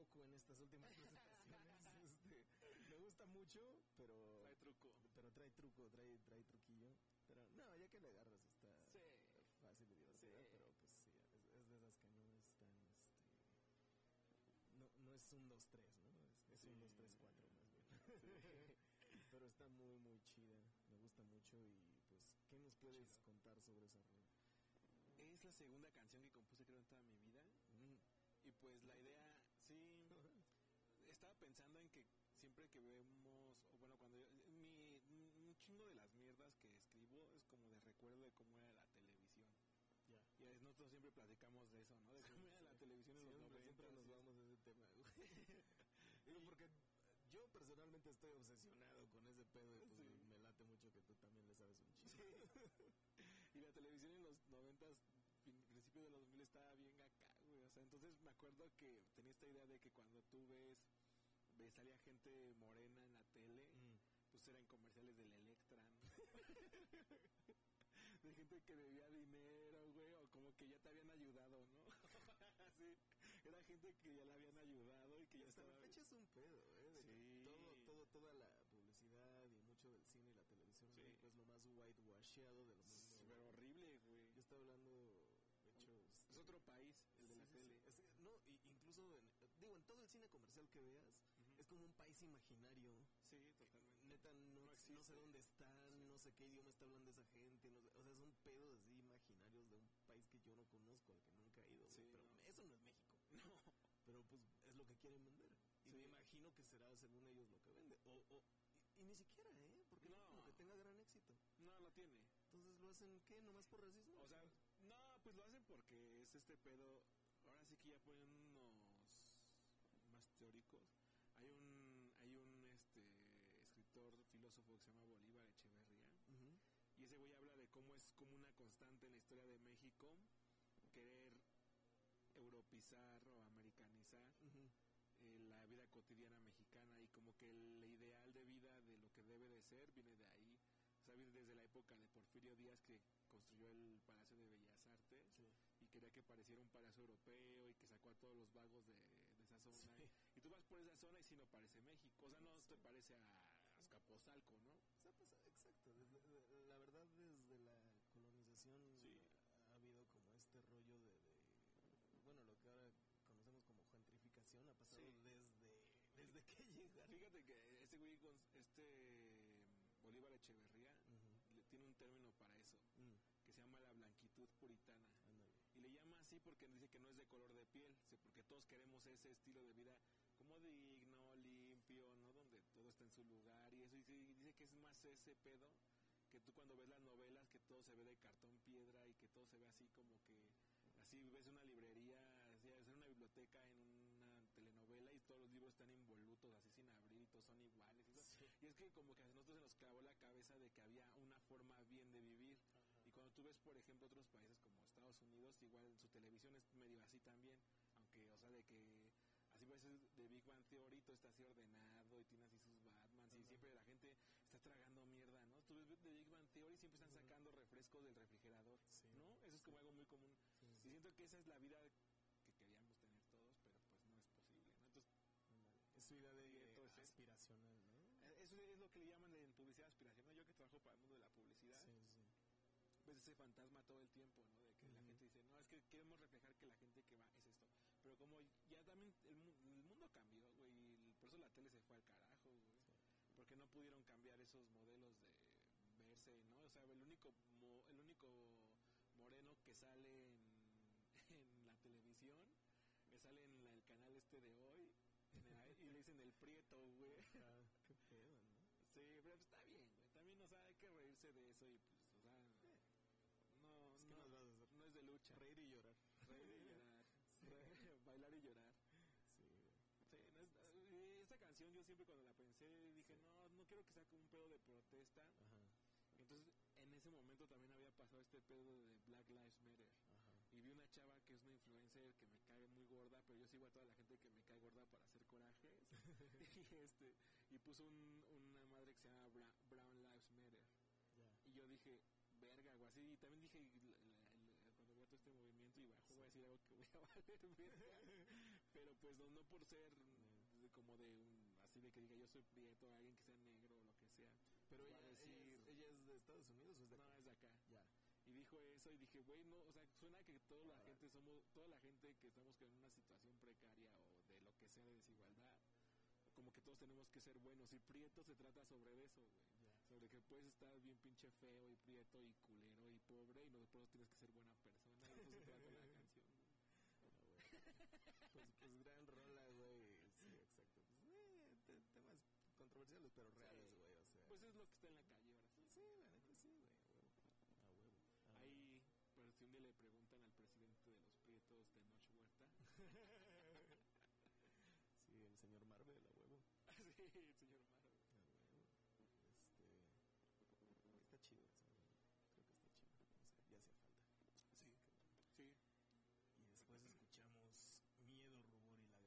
mi coco en estas últimas presentaciones. este, me gusta mucho, pero... Trae truco. Pero trae truco, trae, trae truquillo. Pero no, ya que le agarras está Sí. fácil y divertida, Sí. pero pues sí, es, es de esas que no es tan, este... No, no es un 2-3, ¿no? Es, es un Sí. 2-3-4 más bien. pero está muy, muy chida, me gusta mucho y pues, ¿qué nos puedes chido. contar sobre esa rola? Es la segunda canción que compuse creo en toda mi vida. Mm. Y pues la idea, sí, estaba pensando en que siempre que vemos, o bueno, cuando yo- mi, un chingo de las mierdas que escribo es como de recuerdo de cómo era la televisión. Ya. Y nosotros siempre platicamos de eso, ¿no? De cómo era la televisión en los Siempre, 90. siempre nos vamos a ese tema, güey. Digo, porque yo personalmente estoy obsesionado con ese pedo y pues me late mucho que tú también le sabes un chingo. Y la televisión en los 90, principios de los 2000 estaba bien sea, entonces me acuerdo que tenía esta idea de que cuando tú ves, ves salía gente morena en la tele, Mm. pues eran comerciales del Electra, ¿no? de gente que debía dinero, güey, o como que ya te habían ayudado, ¿no? sí, era gente que ya la habían ayudado y que ya Hasta estaba... la fecha es un pedo, ¿eh? De Sí. todo, todo, toda la publicidad y mucho del cine y la televisión Sí. es lo más whitewasheado de lo mundo. Pero horrible, güey. Yo estaba hablando, de hecho... este, Es otro país, el de la sí, sí, tele. sí. Es- no, y- incluso, en- digo, en todo el cine comercial que veas, Ujú. es como un país imaginario. Sí, totalmente. Neta, no, No no sé dónde están, no sé qué idioma está hablando esa gente, no sé- o sea, son pedos así imaginarios de un país que yo no conozco, al que nunca he ido, Sí, pero no. eso no es México, No. pero pues es lo que quieren vender, y Sí. me imagino que será según ellos lo que vende, o, o y, y ni siquiera, ¿eh? Porque no, No. que tenga gran éxito, No, no tiene. entonces lo hacen, ¿qué? ¿Nomás por racismo? O sea, no, pues lo hacen porque es este pedo. Ahora sí que ya ponen unos más teóricos. Hay un, hay un este escritor filósofo que se llama Bolívar Echeverría. Ujú. Y ese güey habla de cómo es como una constante en la historia de México querer europizar o americanizar Ujú. eh, la vida cotidiana mexicana y como que el ideal de vida de lo que debe de ser viene de ahí. O sea, viene desde la época de Porfirio Díaz que construyó el Palacio de Bellas Artes Sí. y quería que pareciera un palacio europeo y que sacó a todos los vagos de, de esa zona. Sí. Y tú vas por esa zona y si no parece México. O sea, no te parece a Azcapotzalco, ¿no? O sea, pues, exacto. Desde, de- la verdad, desde la colonización Sí. ha habido como este rollo de, de- bueno, lo que ahora conocemos como gentrificación ha pasado Sí. desde, desde que llegaron. Fíjate que este güey, con- este Bolívar Echeverría, le tiene un término para eso, Mm, que se llama la blanquitud puritana. Y le llama así porque dice que no es de color de piel, porque todos queremos ese estilo de vida como digno, limpio, ¿no? Donde todo está en su lugar eso. Y dice que es más ese pedo que tú cuando ves las novelas, que todo se ve de cartón piedra y que todo se ve así como que así ves una librería, así es una biblioteca en una telenovela y todos los libros están involutos así sin abrir y todos son iguales. Y. Sí. y es que como que a nosotros se nos clavó la cabeza de que había una forma bien de vivir. Y cuando tú ves, por ejemplo, otros países como Estados Unidos, igual su televisión es medio así también, aunque, o sea, de que así ves de Big Bang Theory, todo está así ordenado y tiene así sus Ajá. Siempre la gente está tragando mierda, ¿no? Tú ves de Big Bang Theory siempre están sacando refrescos del refrigerador, Sí. ¿no? Eso es como algo muy común. Sí, Y siento que esa es la vida que queríamos tener todos, pero pues no es posible, ¿no? Entonces. Es su idea de entonces- aspiracional, ¿no? eh, eso es lo que le llaman en publicidad aspiracional. Yo que trabajo para el mundo de la publicidad, ves ese fantasma todo el tiempo, ¿no? De que la gente dice, no, es que queremos reflejar que la gente que va es esto. Pero como ya también el, el mundo cambió, güey, y por eso la tele se fue al carajo. Porque no pudieron cambiar esos modelos de verse, ¿no? O sea, el único, mo- el único moreno que sale en, en la televisión, que sale en la- el canal este de hoy, el- y le dicen el prieto, güey. Ah, qué pedo, ¿no? Sí, pero está bien, güey. También, o sea, hay que reírse de eso y pues, o sea, no, Es que no, nos vas a hacer no es de lucha. reír y llorar. Reír y llorar. Bailar y llorar. Sí, güey. Sí, no es- eh, esta canción yo siempre cuando la pensé dije, Sí. no, no quiero que sea como un pedo de protesta. Ajá, Entonces, en ese momento también había pasado este pedo de Black Lives Matter. ajá. Y vi una chava que es una influencer que me cae muy gorda, pero yo sigo a toda la gente que me cae gorda para hacer corajes. y este y puso un- una madre que se llama Bra- Brown Lives Matter. Y yo dije, verga, algo así. Y también dije, la- la- la- cuando veo todo este movimiento, y bajo, voy a decir algo que voy a valer, verga. Pero pues no, no por ser como de un, así de que diga yo soy prieto, alguien que sea negro o lo que sea. Pero ella, decir, ella es, ella es de Estados Unidos o es de no, es de acá. Ya. Y dijo eso y dije, güey, no, o sea, suena que toda la gente somos, toda la gente que estamos en una situación precaria o de lo que sea de desigualdad, como que todos tenemos que ser buenos. Y Prieto se trata sobre eso, güey. Sobre que puedes estar bien pinche feo y prieto y culero y pobre y no por eso tienes que ser buena persona. Y eso se trata la canción, güey. Ah, güey. Pues, pues gran rola, güey. Sí, exacto. Pues, eh, te- temas controversiales, pero reales, Sí. güey. O sea. Pues es lo que está en la calle ahora sí. sí, la neta sí, güey. A huevo. A huevo. A Ahí, pero si un día le preguntan al presidente de los prietos de Noche Huerta. Sí, el señor Marvel, a huevo. sí, el señor Maro. A huevo. Este. Está chido eso. güey. Creo que está chido. O sea, ya hacía falta. Sí, sí. Y después escuchamos Miedo, Rubor y Lágrimas.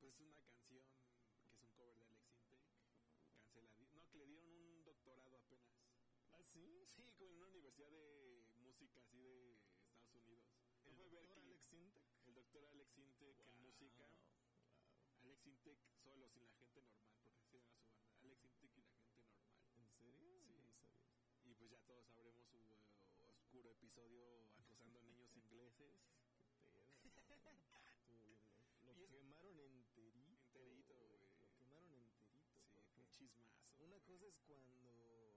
Pues es una canción que es un cover de Alex Intec, canceladi- No, que le dieron un doctorado apenas. ¿Ah, sí? Sí, como en una universidad de música así de Estados Unidos. ¿No ¿El doctor Berkeley? Alex Intec? El doctor Alex Intec en música. Wow. Alex Intec solo, sin la gente normal, porque así llama su banda. Alex Intec y la gente normal. ¿En serio? Sí. No sabía. Y pues ya todos sabremos su eh, oscuro episodio acosando niños ingleses. Qué pedo. Lo quemaron enterito. Enterito, güey. Lo quemaron enterito. Sí, porque fue un chismazo. Una cosa es cuando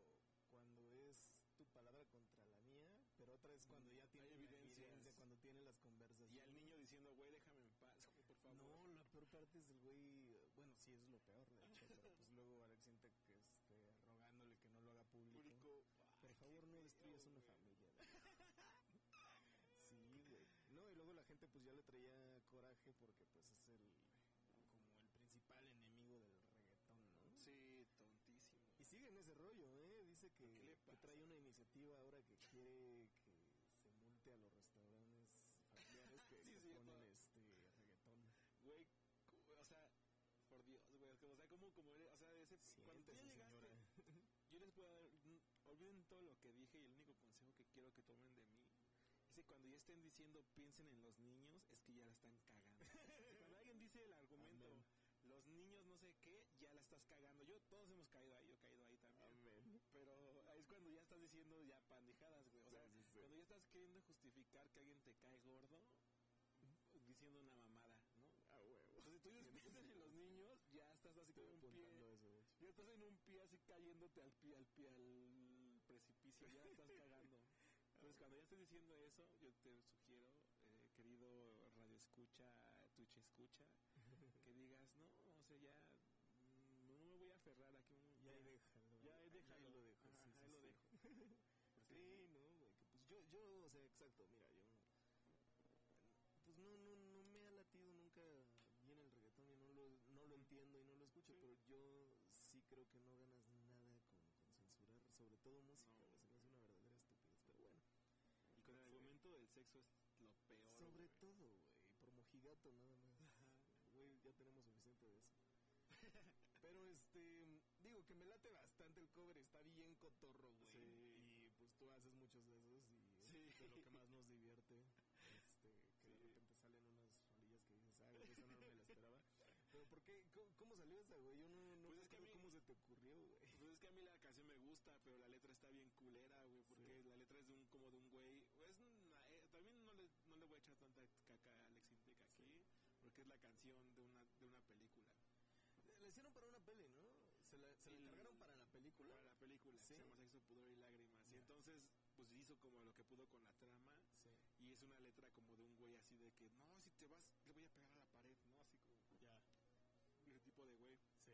cuando es tu palabra contra la mía, pero otra es cuando ya tiene evidencia, cuando tiene las conversaciones. Y al niño diciendo, güey, déjame en paz, güey, por favor. No, la peor parte es el güey, bueno, sí es lo peor, de hecho, pero pues luego Alex Intec este, rogándole que no lo haga público. público. Por ay, favor, no destruyas una familia. Sí, güey. No, y luego la gente pues ya le traía coraje porque pues es el como el principal enemigo del reggaetón, ¿no? Sí, tontísimo. Y sigue en ese rollo, ¿eh? Dice que, trae una iniciativa ahora que quiere que se multe a los restaurantes familiares que, Sí, que cierto. ponen este reggaetón. Güey, o sea, por Dios, güey, o sea, como, como, o sea, ese, cuando tú llegaste, señora. yo les puedo dar, olviden todo lo que dije y el único consejo que quiero que tomen de mí es que cuando ya estén diciendo piensen en los niños, es que ya la están cagando. cuando alguien dice el argumento. Los niños no sé qué, ya la estás cagando. Yo, todos hemos caído ahí, yo he caído ahí también. Amén. Pero ahí es cuando ya estás diciendo ya pandejadas, güey. O sea, Sí, sí, sí. cuando ya estás queriendo justificar que alguien te cae gordo, diciendo una mamada, ¿no? A huevo. O sea, si tú piensen en los niños, ya estás así como un pie. eso. Ya estás en un pie así cayéndote al pie, al pie, al precipicio, ya estás cagando. Entonces, cuando ya estés diciendo eso, yo te sugiero, eh, querido radio escucha, Twitch escucha, que digas, no, sea, ya mm, no me voy a aferrar aquí. un- Ya ahí déjalo. Ya ahí déjalo. Ahí lo dejo, Ajá, sí, lo sí. dejo. Sí, no, güey. que Pues yo, yo, o sea, exacto, mira, yo. Pues no, no, no me ha latido nunca bien el reggaetón y no lo, no lo entiendo y no lo escucho, pero yo sí creo que no ganas nada con, con censurar, sobre todo música, No. se me hace una verdadera estupidez, pero bueno. Y con el argumento del sexo es lo peor. sobre güey. todo, güey, por mojigato nada más. Ya tenemos suficiente de eso. Pero este, digo que me late bastante el cover, está bien cotorro, güey. Sí. Y pues tú haces muchos de esos y Sí. es de lo que más nos divierte. Este, que de Sí. repente salen unas rolillas que dices, ah, eso no me la esperaba. Pero ¿por qué? ¿Cómo, cómo salió esa, güey? Yo no, no Pues es que a mí- cómo se te ocurrió, güey. Pues es que a mí la canción me gusta, pero la letra está bien culera, güey, porque la letra es de un como de un güey. Es una- eh, también no le, no le voy a echar tanta caca a Alex Intec aquí, porque es la canción de una de una película. La hicieron para una peli, ¿no? Se la, se la para la película. Para la película, Sí. se llama Sexo, Pudor y Lágrimas. Y entonces, pues hizo como lo que pudo con la trama. Sí. Y es una letra como de un güey así de que, no, si te vas, le voy a pegar a la pared, ¿no? Así como Ya. ese tipo de güey. Sí.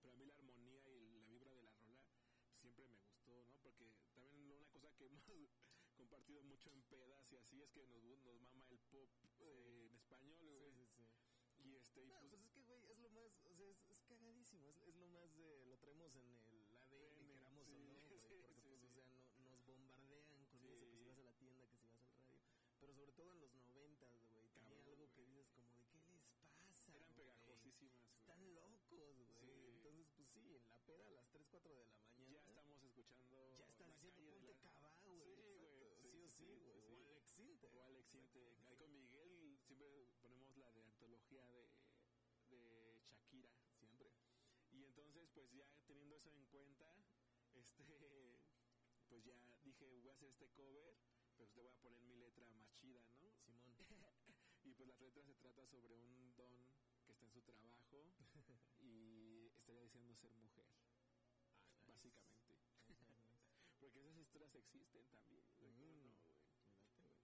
Pero a mí la armonía y la vibra de la rola siempre me gustó, ¿no? Porque también una cosa que hemos compartido mucho en pedas y así es que nos, nos mama el pop eh, en español, Sí, güey. sí, sí. Y este, y No, pues, pues es que, güey, es lo más, o sea, es, es cagadísimo, es, es lo más de, lo traemos en el ADN, queramos sí, o no, güey, sí, porque sí, pues, o sea, no, nos bombardean con eso, que si vas a la tienda, que si vas al radio, pero sobre todo en los noventas, güey, tenía Cabrón, algo que güey. dices como de, ¿qué les pasa, eran güey? pegajosísimas, güey. Están locos, güey, entonces, pues sí, en la peda a las 3, 4 de la mañana, Ya estamos escuchando. ya están la diciendo, ponte la- cabá, güey, Sí, güey, sí, o sí, güey, o. Alex. O Alex Ahí con Miguel siempre de, de Shakira. Siempre. Y entonces, pues ya teniendo eso en cuenta, este, pues ya dije, voy a hacer este cover, pero pues le voy a poner mi letra más chida, ¿no? Simón. Y pues la letra se trata sobre un don que está en su trabajo y estaría deseando ser mujer, Ah, nice. básicamente. Nice, nice, nice. Porque esas historias existen también. güey, ¿cómo Mm, no, güey? Me late, güey.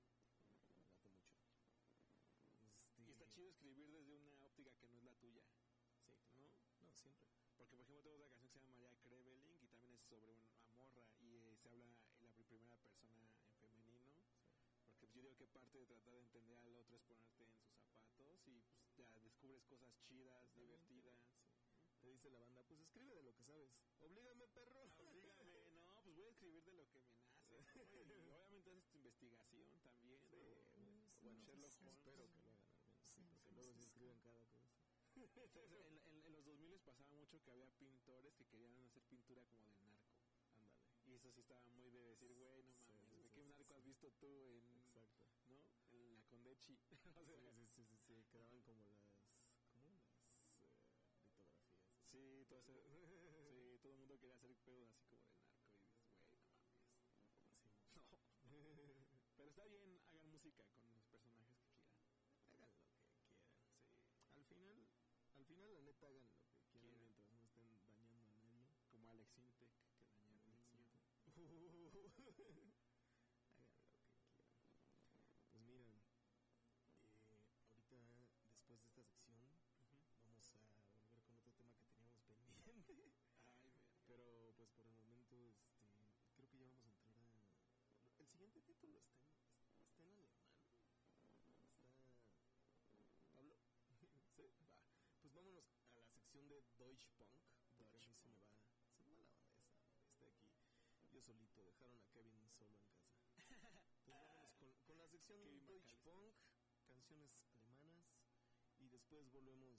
Me late mucho. Este... Y está chido escribir desde una óptica que no es la tuya, Sí, claro. ¿no? No, siempre. Porque, por ejemplo, tengo otra canción que se llama María Kreveling y también es sobre una morra y eh, se habla en la primera persona en femenino. Sí. Porque pues, yo digo que parte de tratar de entender al otro es ponerte en sus zapatos y pues, ya descubres cosas chidas, divertidas. sí. Te dice la banda, pues escribe de lo que sabes. Oblígame, perro. Oblígame, no, pues voy a escribir de lo que me nace. ¿no? Y obviamente haces tu investigación también. Sí, ¿no? güey. Bueno, Sherlock Holmes. espero que lo. Sí, porque luego sí escriben cada cosa. Entonces, en, en- en los 2000 les pasaba mucho que había pintores que querían hacer pintura como del narco. Ándale. Y eso sí estaba muy de decir, güey, no mames, sí, ¿qué sí, narco sí. has visto tú en, Exacto. ¿no? En la Condechi? O Sí, sea, sí, sí, sí, sí. Quedaban como las. ¿Cómo? Las eh, litografías. Sí, todo ese- sí, todo el mundo quería hacer pedos así como del narco y dices, güey, no mames. Sí. No. Pero está bien, hagan música con los personajes que quieran. Hagan lo que quieran. Sí. Al final, al final, la neta, hagan lo que quieran Quieran. mientras no estén dañando a nadie. Como Alex Intec, que daña al niño. hagan lo que quieran. Pues miren, eh, ahorita, después de esta sección, Ujú. vamos a volver con otro tema que teníamos pendiente. Ay. Pero pues por el momento, este, creo que ya vamos a entrar a... El siguiente título está en, está en alemán. Está... Pablo. ¿Sí? Va. Pues vámonos a Deutsche Punk. A mí se me va, se me va la banda esa. Está aquí yo solito. Dejaron a Kevin solo en casa. Entonces vámonos con, con la sección Deutsche. Punk, canciones alemanas. Y después volvemos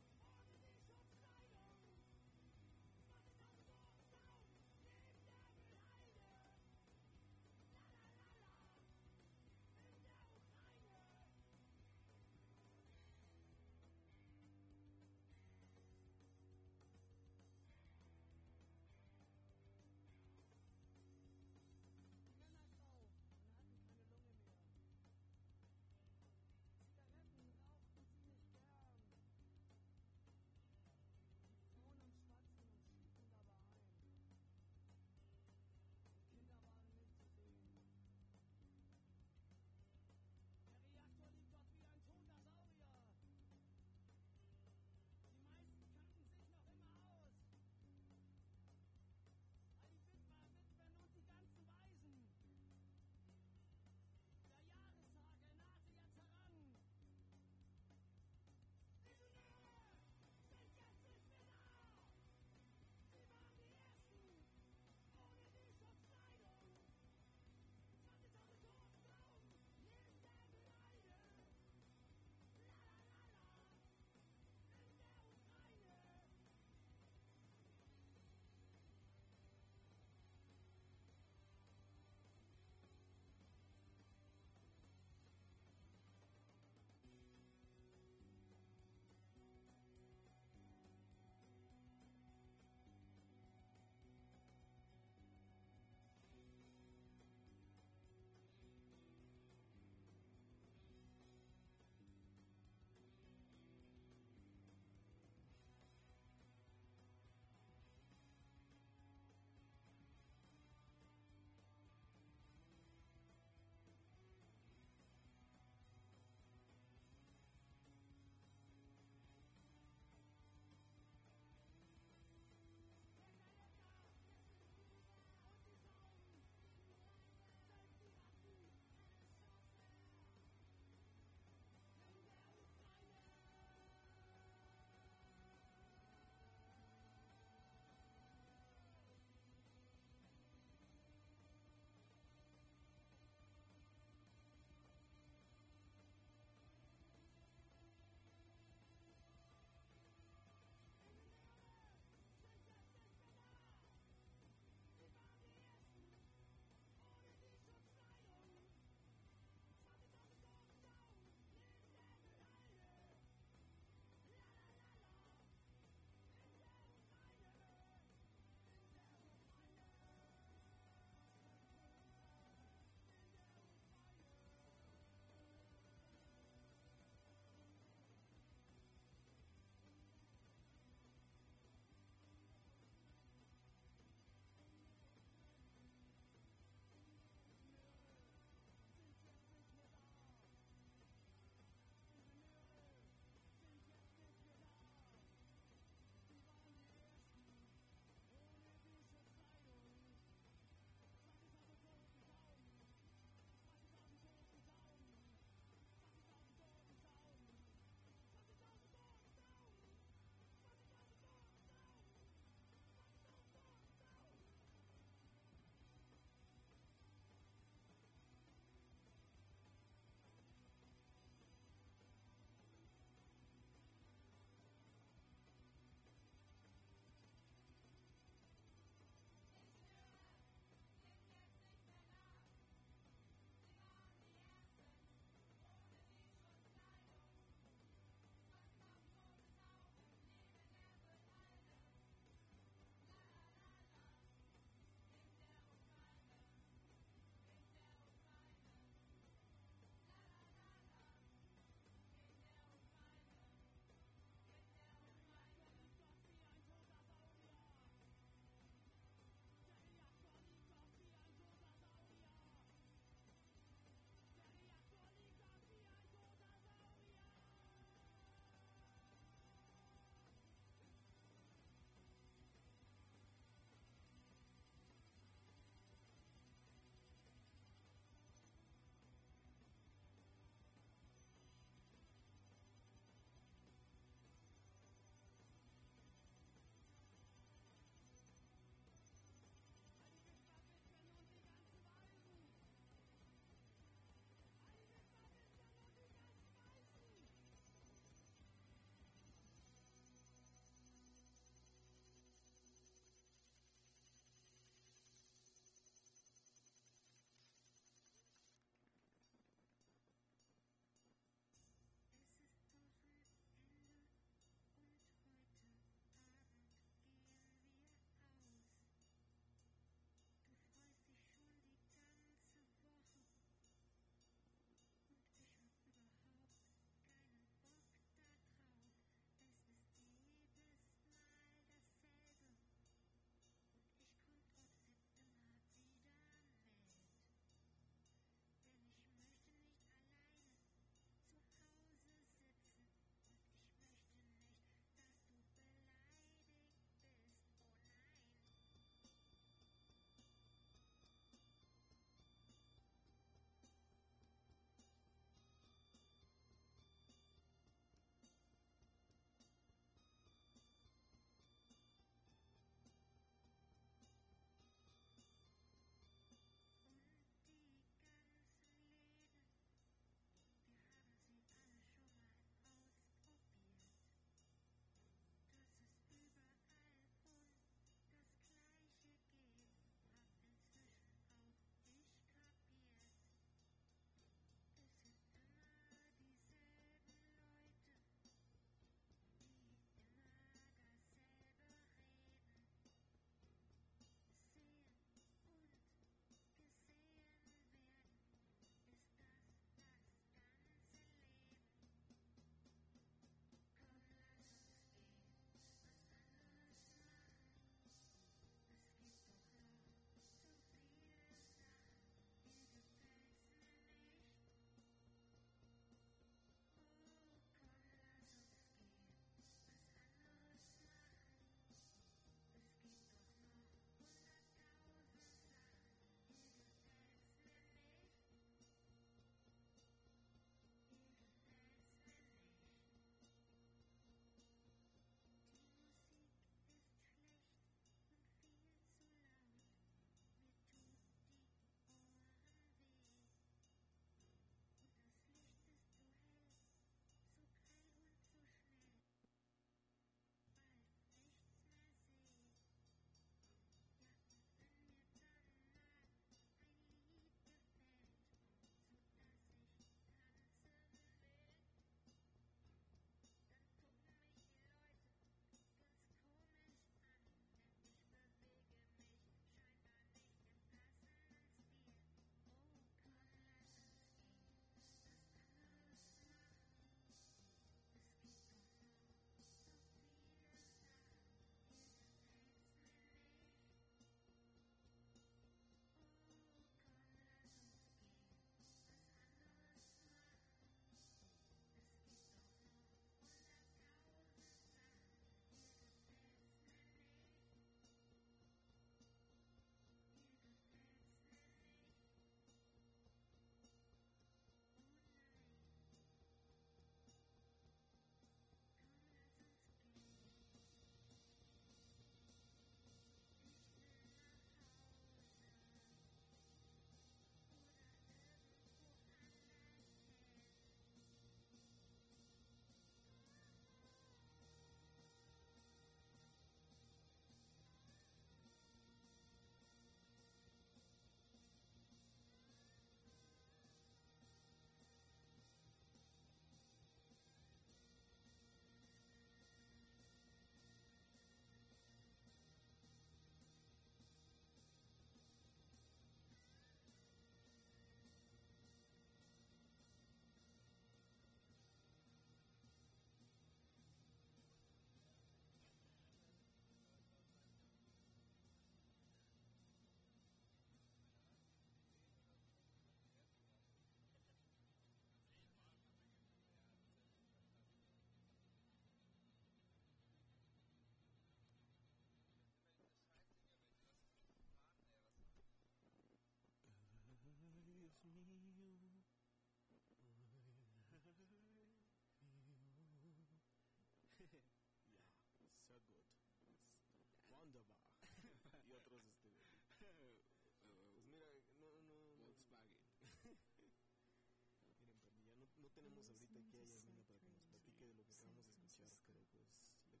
Eh,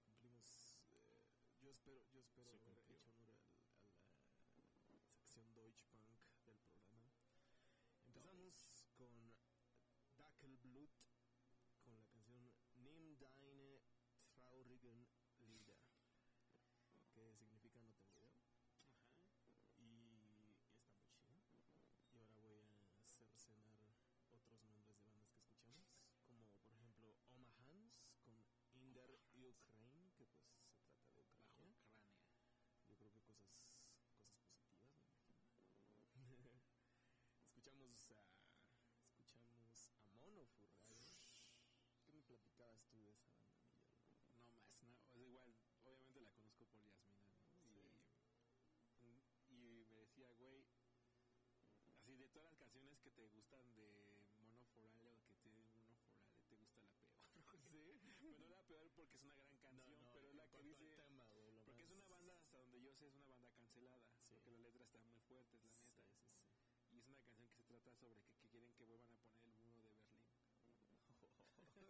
yo espero, haber hecho honor a, la sección Deutsche del programa. Empezamos con Dackelblut con la canción Nimm deine Traurigen. Todas las canciones que te gustan de Mono Forale o que tienen Mono Forale, te gusta la peor. Sí. Pero no la peor porque es una gran canción, pero es la que dice... Porque es una banda, hasta donde yo sé, es una banda cancelada. Sí. Porque las letras están muy fuertes, la neta. Sí, sí, sí. Y es una canción que se trata sobre que, que quieren que vuelvan a poner el muro de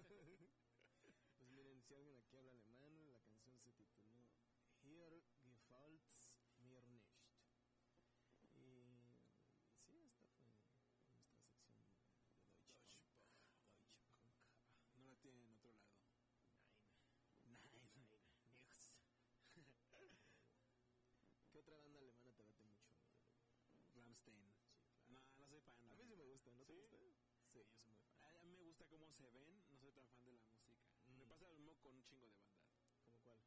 Berlín. Pues miren, si alguien aquí habla alemán, la canción se tituló Hier gefällt's mir nicht. Y sí, esta fue nuestra sección de Deutsche, Deutsche Punk. Deutsche Punk. No la tienen en otro lado. Nein. Nein. Nichts. ¿Qué otra banda alemana te late mucho, Miguel? Ramstein. Sí, claro. No, no soy fan. A mí sí me gusta, ¿no te ¿Sí? gusta? Sí, yo soy muy fan. A mí me gusta cómo se ven, no soy tan fan de la música. Mm. Me pasa lo mismo con un chingo de bandas. ¿Cómo cuál?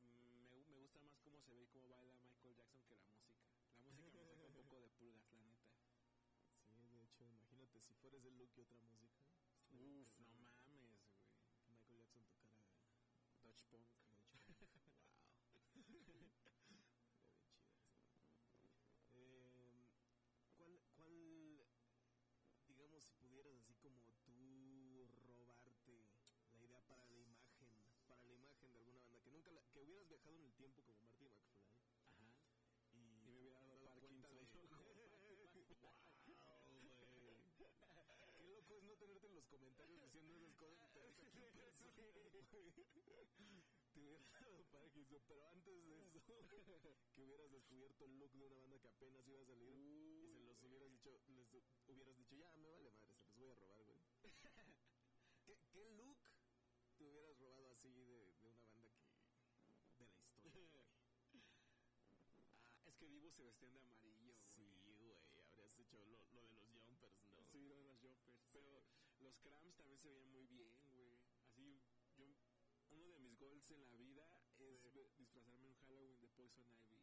Me, me gusta más cómo se ve y cómo baila Michael Jackson que la música. La música me saca un poco de pulgas, la neta. Sí, de hecho, imagínate si fueras el look y otra música. Uf, no mames, güey. Michael Jackson tocara. Deutsche Punk. wow. Estaría bien chida esa. Eh, ¿cuál, ¿Cuál, digamos, si pudieras así como tú robarte la idea para la imagen, para la imagen de alguna banda, que nunca, la- que hubieras viajado en el tiempo como Marty McFly Ajá. y, Y me hubiera dado cuenta de... Parkinson. wow, güey. Qué loco es no tenerte en los comentarios diciendo esas cosas güey. Te hubiera dado Parkinson, pero antes de eso, que hubieras descubierto el look de una banda que apenas iba a salir y se los hubieras dicho, les hubieras dicho, ya me vale madre, se los voy a robar, güey. ¿Qué, qué look te hubieras robado así de, de una banda que de la historia, güey? Divo se vestían de amarillo, güey. Sí, güey, habrías hecho lo, lo de los jumpers, ¿no? Sí, lo de los jumpers. Pero los cramps también se veían muy bien, güey. Así, yo, uno de mis goals en la vida es Sí. disfrazarme en Halloween de Poison Ivy.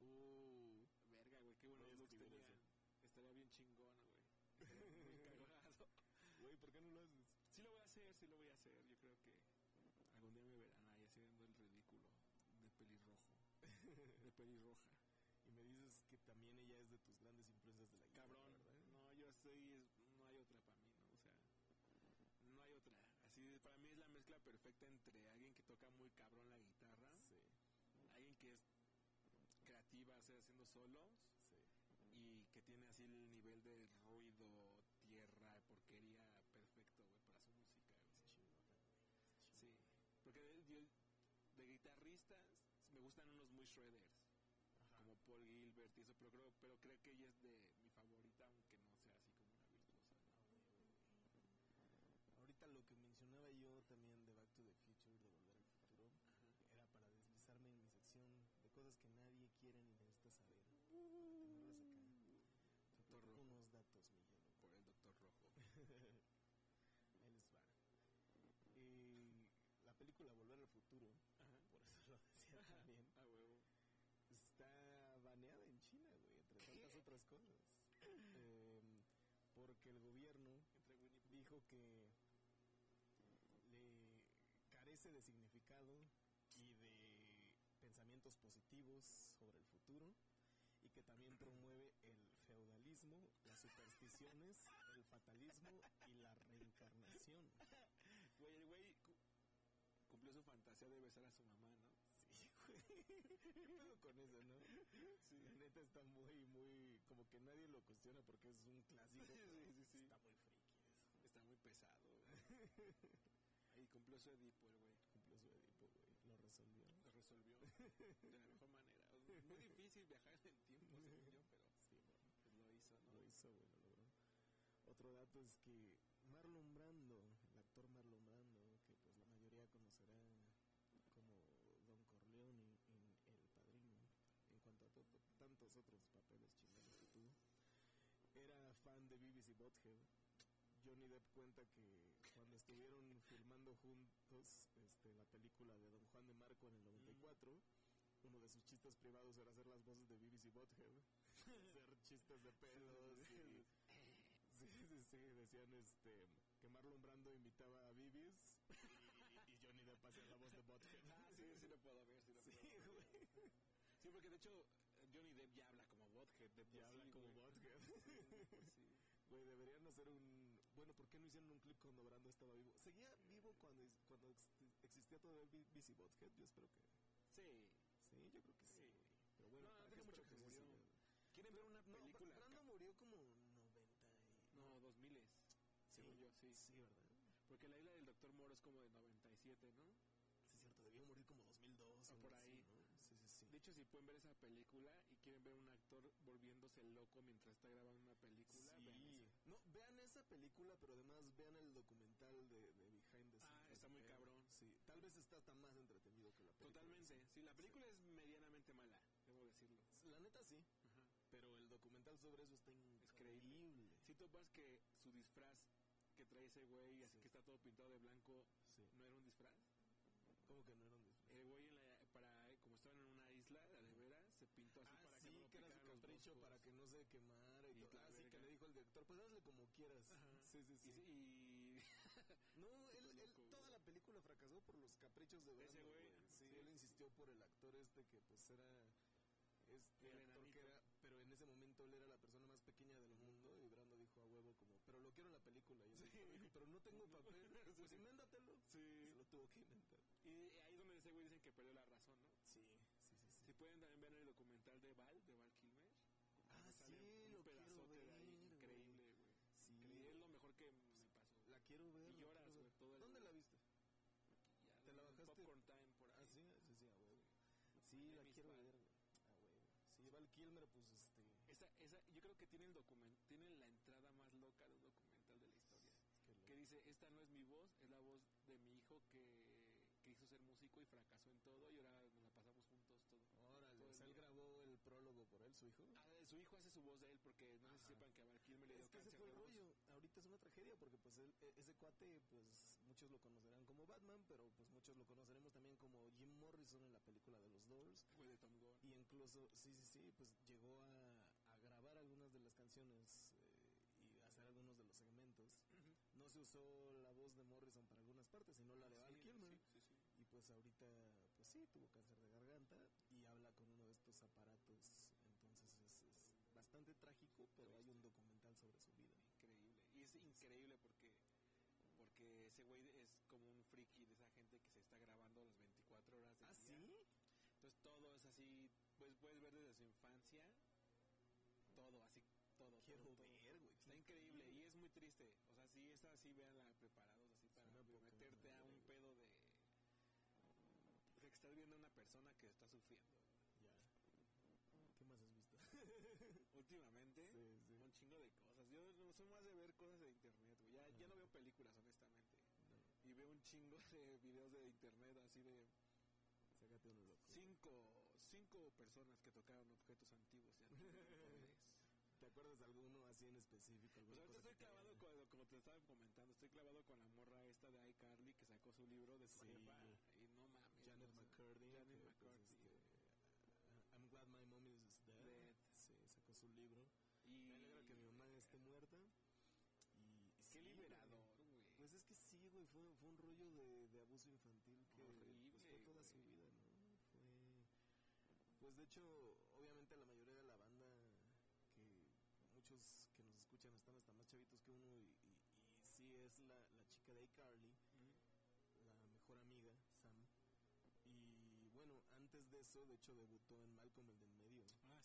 Uh, Verga, güey, qué buenos looks tenía. eso. Estaría bien chingón, güey. Estaría muy cagado. güey, ¿por qué no lo haces? Sí lo voy a hacer, sí lo voy a hacer. Yo creo que algún día me verán ahí haciendo el ridículo de pelirrojo. De pelirroja. Y me dices que también ella es de tus grandes influencias de la guitarra, Cabrón, ¿verdad? no, yo es- no hay otra para mí, ¿no? O sea, no hay otra. Así, para mí es la mezcla perfecta entre alguien que toca muy cabrón la guitarra, Sí, alguien que es creativa, o sea, haciendo solos, sí. y que tiene así el nivel de ruido, tierra, porquería perfecto, güey, para su música. Sí, porque yo- de guitarristas me gustan unos muy shredders. Ajá. Paul Gilbert y eso, pero creo, pero creo que ella es de mi favorita, aunque no sea así como una virtuosa. Ah. Ahorita lo que mencionaba yo también de Back to the Future, de Volver al Futuro, era para deslizarme en mi sección de cosas que nadie quiere ni necesita saber. Tenerlas acá. Te Doctor Rojo. unos datos, Miguel. Por el Doctor Rojo. Ahí les va. Y la película Volver al Futuro, Ajá. por eso lo decía también, A huevo. está baneada en China, güey, otras cosas. Em, porque el gobierno dijo que le carece de significado y de pensamientos positivos sobre el futuro y que también promueve el feudalismo, las supersticiones, el fatalismo y la reencarnación. Güey, el güey cu- cumplió su fantasía de besar a su mamá. ¿Qué pedo con eso, no? Sí, la neta está muy, muy... Como que nadie lo cuestiona porque es un clásico. Sí, sí, sí. Está muy friki eso. Está muy pesado, güey. Ahí cumplió su Edipo el güey. Cumplió su Edipo, güey. Lo resolvió. Lo resolvió. de la mejor manera. Muy difícil viajar en el tiempo, según yo, pero Sí, bueno, pues lo hizo, ¿no? lo hizo, güey, lo logró. Otro dato es que Marlon Brando, el actor Marlon Brando, que pues la mayoría conocerá como Don Corleone en El Padrino, en cuanto a to- to- tantos otros papeles chingones que tuvo, era fan de Beavis y Butthead. Johnny Depp cuenta que cuando estuvieron filmando juntos este, la película de Don Juan de Marco en el 94, uno de sus chistes privados era hacer las voces de Beavis y Butthead, hacer chistes de pelos y... Sí, sí, sí, decían este, que Marlon Brando invitaba a Beavis y, y Johnny Depp hacía la voz de Butthead. Ah, sí, sí lo puedo ver, sí lo puedo ver. güey. Sí, porque de hecho Johnny Depp ya habla como Bothead. De Ya habla como sí. Güey, deberían hacer un... Bueno, ¿por qué no hicieron un clip cuando Brando estaba vivo? ¿Seguía vivo cuando, cuando ex- existía todo el Beavis y Butthead? Yo espero que... Sí. Sí, yo creo que sí. Sí. Pero bueno, No, ¿para tiene qué mucho que sí murió. ¿Quieren ver una No, película? Brando murió como 90 y... No, dos miles. Según yo, sí. Sí, ¿verdad? Porque la isla del Doctor Moro es como de 97, ¿no? Sí, es cierto, debió morir como 2002 Ah, o por así, ahí. Sí, sí, sí. De hecho, si pueden ver esa película y quieren ver un actor volviéndose loco mientras está grabando una película, Sí. vean esa. No, vean esa película, pero además vean el documental de, de Behind the Ah, Scenes. está muy Eh, cabrón. Sí, tal vez está hasta más entretenido que la película. Totalmente. Sí, la película es medianamente mala, debo decirlo. La neta sí, Ajá. pero el documental sobre eso está creíble. increíble. Si topas que su disfraz que trae ese güey, así Sí. que está todo pintado de blanco, Sí. no era un disfraz. ¿Cómo que no era un disfraz? El güey, en la- para, como estaban en una isla, la de veras, se pintó así ah, para sí, que no que era su los capricho para que no se quemara y, Y todo. la Ah, sí, que le dijo el director, pues hazle como quieras. Ajá. Sí, sí, sí. Y, No, él, él- toda la película fracasó por los caprichos de Ese Brando, güey, güey. Sí, sí. él insistió por el actor este que pues era este El actor que era, pero en ese momento él era la persona más pequeña del mundo y Brando dijo a huevo como, pero lo quiero en la película y Sí. dijo, pero no tengo papel, pues Sí. invéntatelo. Sí. Y se lo tuvo que inventar. y ahí es donde ese güey dicen que perdió la razón, ¿no? Sí, pueden también ver el documental de Val, de Val Kilmer. Ah, sí, un lo quiero ahí, ver, güey. increíble, güey. Sí. Increíble, Es lo mejor que me pasó. La quiero ver. Y lloras, güey, todo el- ¿Dónde la viste? Ya, ¿Te la bajaste? Popcorn Time por ahí. Ah, sí, sí, sí, a huevo. Sí, De la quiero Val. ver, güey. A huevo. Sí, Val Kilmer, pues este... Esa, esa, yo creo que tiene el document, tiene la entrada más loca de un documental de la historia. loco. Que dice, esta no es mi voz, es la voz de mi hijo que, que quiso ser músico y fracasó en todo y ahora nos la pasamos juntos todo. Él día. grabó el prólogo por él, su hijo. Ah, su hijo hace su voz de él porque no sé si Ajá. sepan que a Val Kilmer le dio Es que ese fue el rollo. Ahorita es una tragedia porque pues él- e- ese cuate, pues muchos lo conocerán como Batman, pero pues muchos lo conoceremos también como Jim Morrison en la película de los Doors. Güey de Tom Gore. Y incluso, sí, sí, sí, pues llegó a, a grabar algunas de las canciones eh, y hacer algunos de los segmentos. No se usó la voz de Morrison para algunas partes, sino la de Val Sí, Kilmer. sí, sí, sí. Y pues ahorita, pues sí, tuvo cáncer de garganta y habla con uno de estos aparatos. Entonces es, es bastante trágico, pero hay un documental sobre su vida. Increíble. Y es increíble porque porque ese güey es como un friki de esa gente que se está grabando las 24 horas del ¿Ah, día. sí? Entonces todo es así, pues puedes ver desde su infancia todo, así todo. Quiero todo, ver, güey. Está increíble y es muy triste. O sea, sí, está así, véanla preparados así para meterte a un pedo de, de que estás viendo a una persona que está sufriendo. Ya. ¿Qué más has visto? Últimamente, Sí, sí. un chingo de cosas. Yo no soy más de ver cosas de internet, güey. Ya, ya no Ah. veo películas, honestamente. No, Y veo un chingo de videos de internet así de sácate uno loco. cinco, cinco personas que tocaron objetos antiguos. Ya no. ¿Te acuerdas de alguno así en específico? Pues ahorita estoy te clavado con, como te estaba comentando, estoy clavado con la morra esta de iCarly que sacó su libro de Sí. y no mames. Janet o sea, McCurdy. Janet pues, McCurdy. este, I'm glad my mom is dead. Dead. Sí, sacó su libro. y Me alegra que mi mamá esté muerta. Y, Qué sí, liberador, güey. Pues es que sí, güey, fue, fue un rollo de, de abuso infantil que Horrible, pues, fue toda su vida, ¿no? Fue... Pues de hecho, obviamente la mayoría de la banda, que muchos que nos escuchan están hasta más chavitos que uno, y, y, y sí es la, la chica de iCarly, la mejor amiga, Sam. Y bueno, antes de eso, de hecho, debutó en Malcolm el de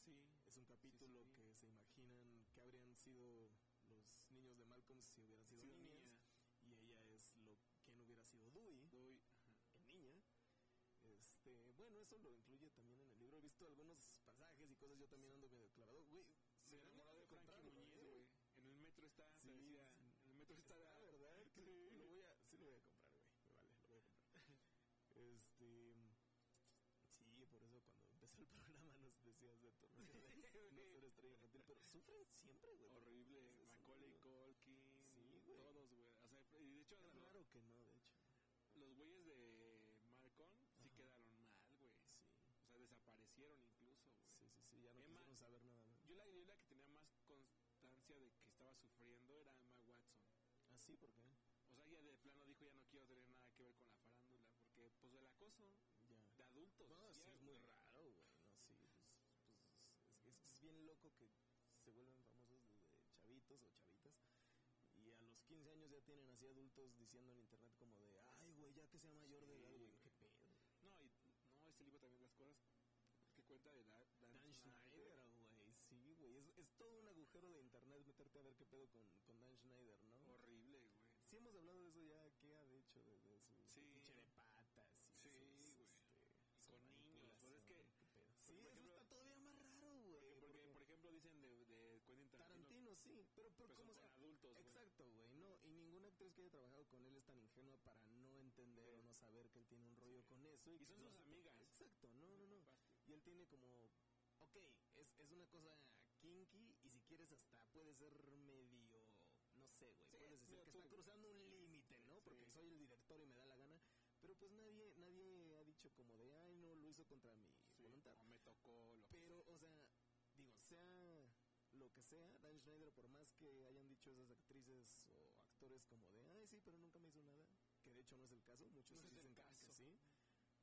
sí. Es un capítulo sí. que se imaginan que habrían sido los niños de Malcolm si hubieran sido Sí, niñas. niña. Y ella es lo que no hubiera sido Dewey, ajá. en niña. Este, bueno, es eso lo incluye también en el libro. He visto algunos pasajes y cosas, yo también ando medio clavado. Güey, Se enamoró de Frankie Muñiz, güey. En el metro está, Sí, decía, sí. en el metro está, Está, ¿verdad? Que Sí. Lo voy a, sí lo voy a comprar, güey. Me vale, lo voy a comprar. Este. Sí, por eso cuando empezó el programa decías de tu rollo de no ser estrella infantil, pero sufren siempre, güey. horrible. Macaulay. Culkin, Sí, güey. todos, güey. O sea, y de hecho, Es raro que no, de hecho. los güeyes de Marcon sí Ajá. quedaron mal, güey. Sí, O sea, desaparecieron incluso, güey. sí, sí, sí, ya no Emma- quisieron saber nada más. Yo la, yo la que tenía más constancia de que estaba sufriendo era Emma Watson. ¿Ah, sí? ¿Por qué? O sea, ella de plano dijo ya no quiero tener nada que ver con la farándula, porque pues del acoso Ya. de adultos. No, sí, es muy raro, güey. No, sí, pues, pues es, es- es bien loco que se vuelven famosos desde chavitos o chavitas. Y a los 15 años ya tienen así adultos diciendo en internet como de, ay, güey, ya que sea mayor de Sí, edad, güey, qué pedo. No, y no, este libro también las cosas que cuenta de Dan, Dan Dan Schneider, güey, sí, güey. Es, es todo un agujero de internet meterte a ver qué pedo con, con Dan Schneider, ¿no? Horrible, güey. Sí hemos hablado de eso ya, que ha de hecho de, de su Sí. pinche de patas. Y Sí, güey. este, con niños, pues es que-. Sí, por eso ejemplo- está todavía más raro, güey. Porque, porque, por ejemplo, dicen de, de Quentin Tarantino, sí, pero, pero pues como son sea, adultos. Exacto, güey, no, y ninguna actriz que haya trabajado con él es tan ingenua para no entender Sí. o no saber que él tiene un rollo Sí. con eso. Y, Y que son sus amigas. Exacto, no, no, no. Y él tiene como, ok, es, es una cosa kinky y si quieres hasta puede ser medio, no sé, güey, Sí, puedes es decir que está turbio. cruzando un límite, ¿no? Porque soy el director y me da la gana. Pero pues nadie, nadie ha dicho como de, ay, no, lo hizo contra mi voluntad. o me tocó lo que Pero, o sea, digo, sea lo que sea, Dan Schneider, por más que hayan dicho esas actrices o actores como de, ay, sí, pero nunca me hizo nada, que de hecho no es el caso, muchos No dicen que- sí,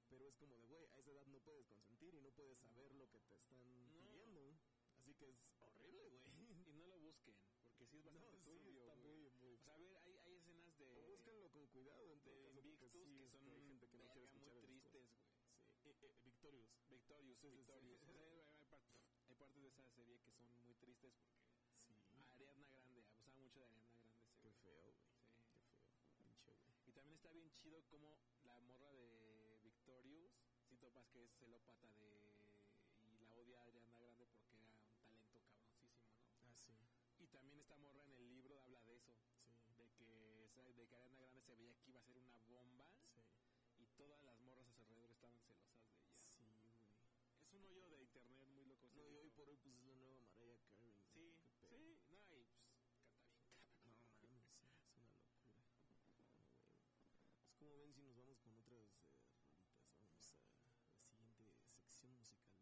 pero es como de, güey, a esa edad no puedes consentir y no puedes saber lo que te están No. pidiendo. Así que es horrible, güey. Y no lo busquen, porque sí es bastante No, sí, turbio, está muy, muy... O sea, a ver, hay, hay escenas de... O búsquenlo con cuidado en de caso, Invictus sí, que es son gente que no quiere muy tristes, güey. Sí. Eh, eh, Victorious. Victorious. Victorious. O sea, hay, hay part- hay partes de esa serie que son muy tristes porque Sí. Ariadna Grande, abusaba mucho de Ariadna Grande. ese Qué feo, güey. Sí. Qué feo. Pinche, güey. Y también está bien chido como la morra de Victorious, si topas que es celópata de... y la odia a Ariana Grande porque era un talento cabroncísimo, ¿no? Ah, sí. Y también esta morra en el libro habla de eso, Sí. de que, de que Ariana Grande se veía que iba a ser una bomba Sí. y todas las morras a su alrededor estaban celosas de ella. Sí, güey. Es un hoyo de internet muy loco. ese No, y hoy libro. por hoy, pues es la nueva Mariah Carey. ¿no? Sí, Qué pedo. sí, no, y pues canta bien cabrón. No mames, sí, es una locura. No, güey. Ven si nos vamos con otras eh, rolitas. Vamos a la siguiente sección musical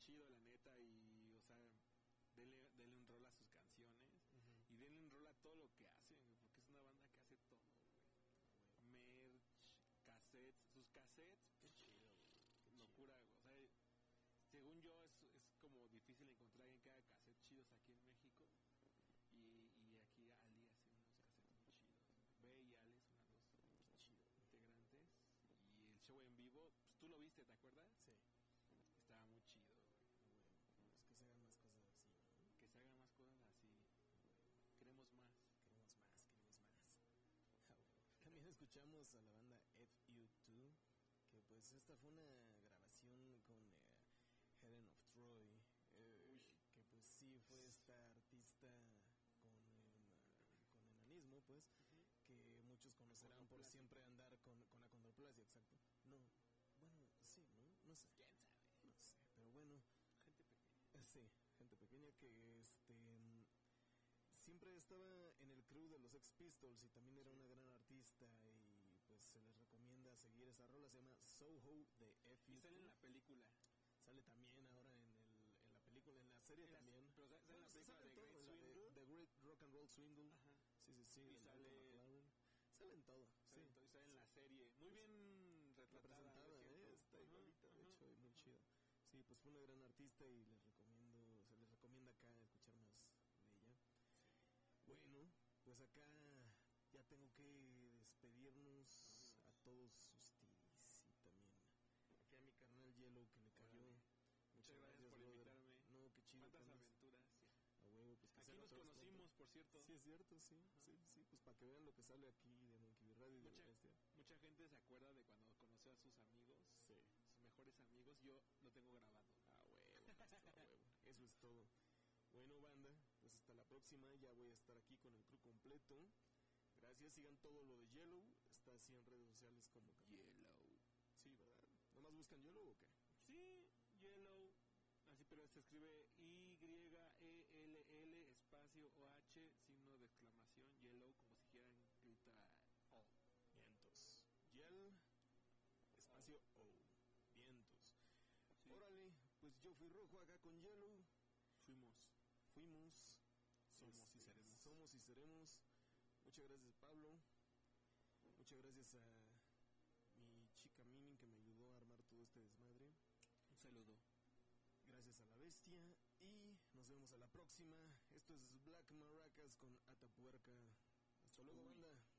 chido, la neta, y, o sea, denle, denle un rol a sus canciones y denle un rol a todo lo que hacen, porque es una banda que hace todo, güey. Merch, cassettes, sus cassettes, Qué chido, güey. Locura, güey. O sea, según yo es, es como difícil encontrar alguien que haga cassettes chidos aquí en México. Y, y aquí Ali hace unos cassettes muy chidos. Ve y Ale son las dos chido. integrantes. Y el show en vivo, pues tú lo viste, ¿te acuerdas? Sí, Estaba muy chido, güey. güey. Pues que se hagan más cosas así, ¿no? Que se hagan más cosas así. Güey. Queremos más. Queremos más, queremos más. Ah, güey. También escuchamos a la banda FU2, que pues esta fue una grabación con eh, Helen of Troy, eh, que pues sí fue esta artista con, eh, con enanismo, pues, que muchos conocerán por siempre andar con, con acondroplasia, exacto. No, bueno, sí, ¿no? No sé, ¿Quién sabe? no sé, pero bueno, Gente pequeña. eh, Sí, gente pequeña que este siempre estaba en el crew de los Ex Pistols y también era una gran artista y pues se les recomienda seguir esa rola, se llama Soho de F. Y sale en la película. Sale también ahora en, el, en la película, en la serie En la- también. pero sale- sale en la Bueno, película de todo, Great la de Great Rock and Roll Swindle. Ajá. Sí, sí, sí. Y sale-. Sale en todo. Sí. Sale, en- y sale en la serie. Muy bien retratada. representada, ¿es ¿eh? está Ajá, igualita, de hecho, y muy chido. Sí, pues fue una gran artista y les recomiendo, se les recomienda acá escuchar más de ella. Bueno, pues acá ya tengo que despedirnos todos ustedes y también aquí a mi carnal Yellow que le cayó. Órale. Muchas gracias por brother. invitarme. No, qué chido. ¿Cuántas aventuras? Sí. A huevo, pues que Aquí nos conocimos, por cierto. Sí, es cierto, sí, sí, sí, pues para que vean lo que sale aquí de Monkey Radio y de Mucha, la bestia. mucha gente se acuerda de cuando conoció a sus amigos, Sí. sus mejores amigos. Yo lo tengo grabado. A huevo, maestro, a huevo. Eso es todo. Bueno, banda, pues hasta la próxima. Ya voy a estar aquí con el crew completo. Gracias, sigan todo lo de Yellow. Está así en redes sociales como... Yellow. Sí, ¿verdad? ¿Nomás buscan Yellow o qué? Sí, Yellow. Así, pero se escribe Y-E-L-L espacio O-H, signo de exclamación, Yellow, como si quieran gritar O. Vientos. Yel, espacio O. Vientos. Sí. Órale, pues yo fui rojo acá con Yellow. Fuimos. Fuimos. Somos y Este, seremos. Somos y seremos. Muchas gracias, Pablo. Muchas gracias a mi chica Mimi que me ayudó a armar todo este desmadre. Un saludo. Gracias a la bestia y nos vemos a la próxima. Esto es Black Maracas con Atapuerca. Hasta luego, Uy. banda.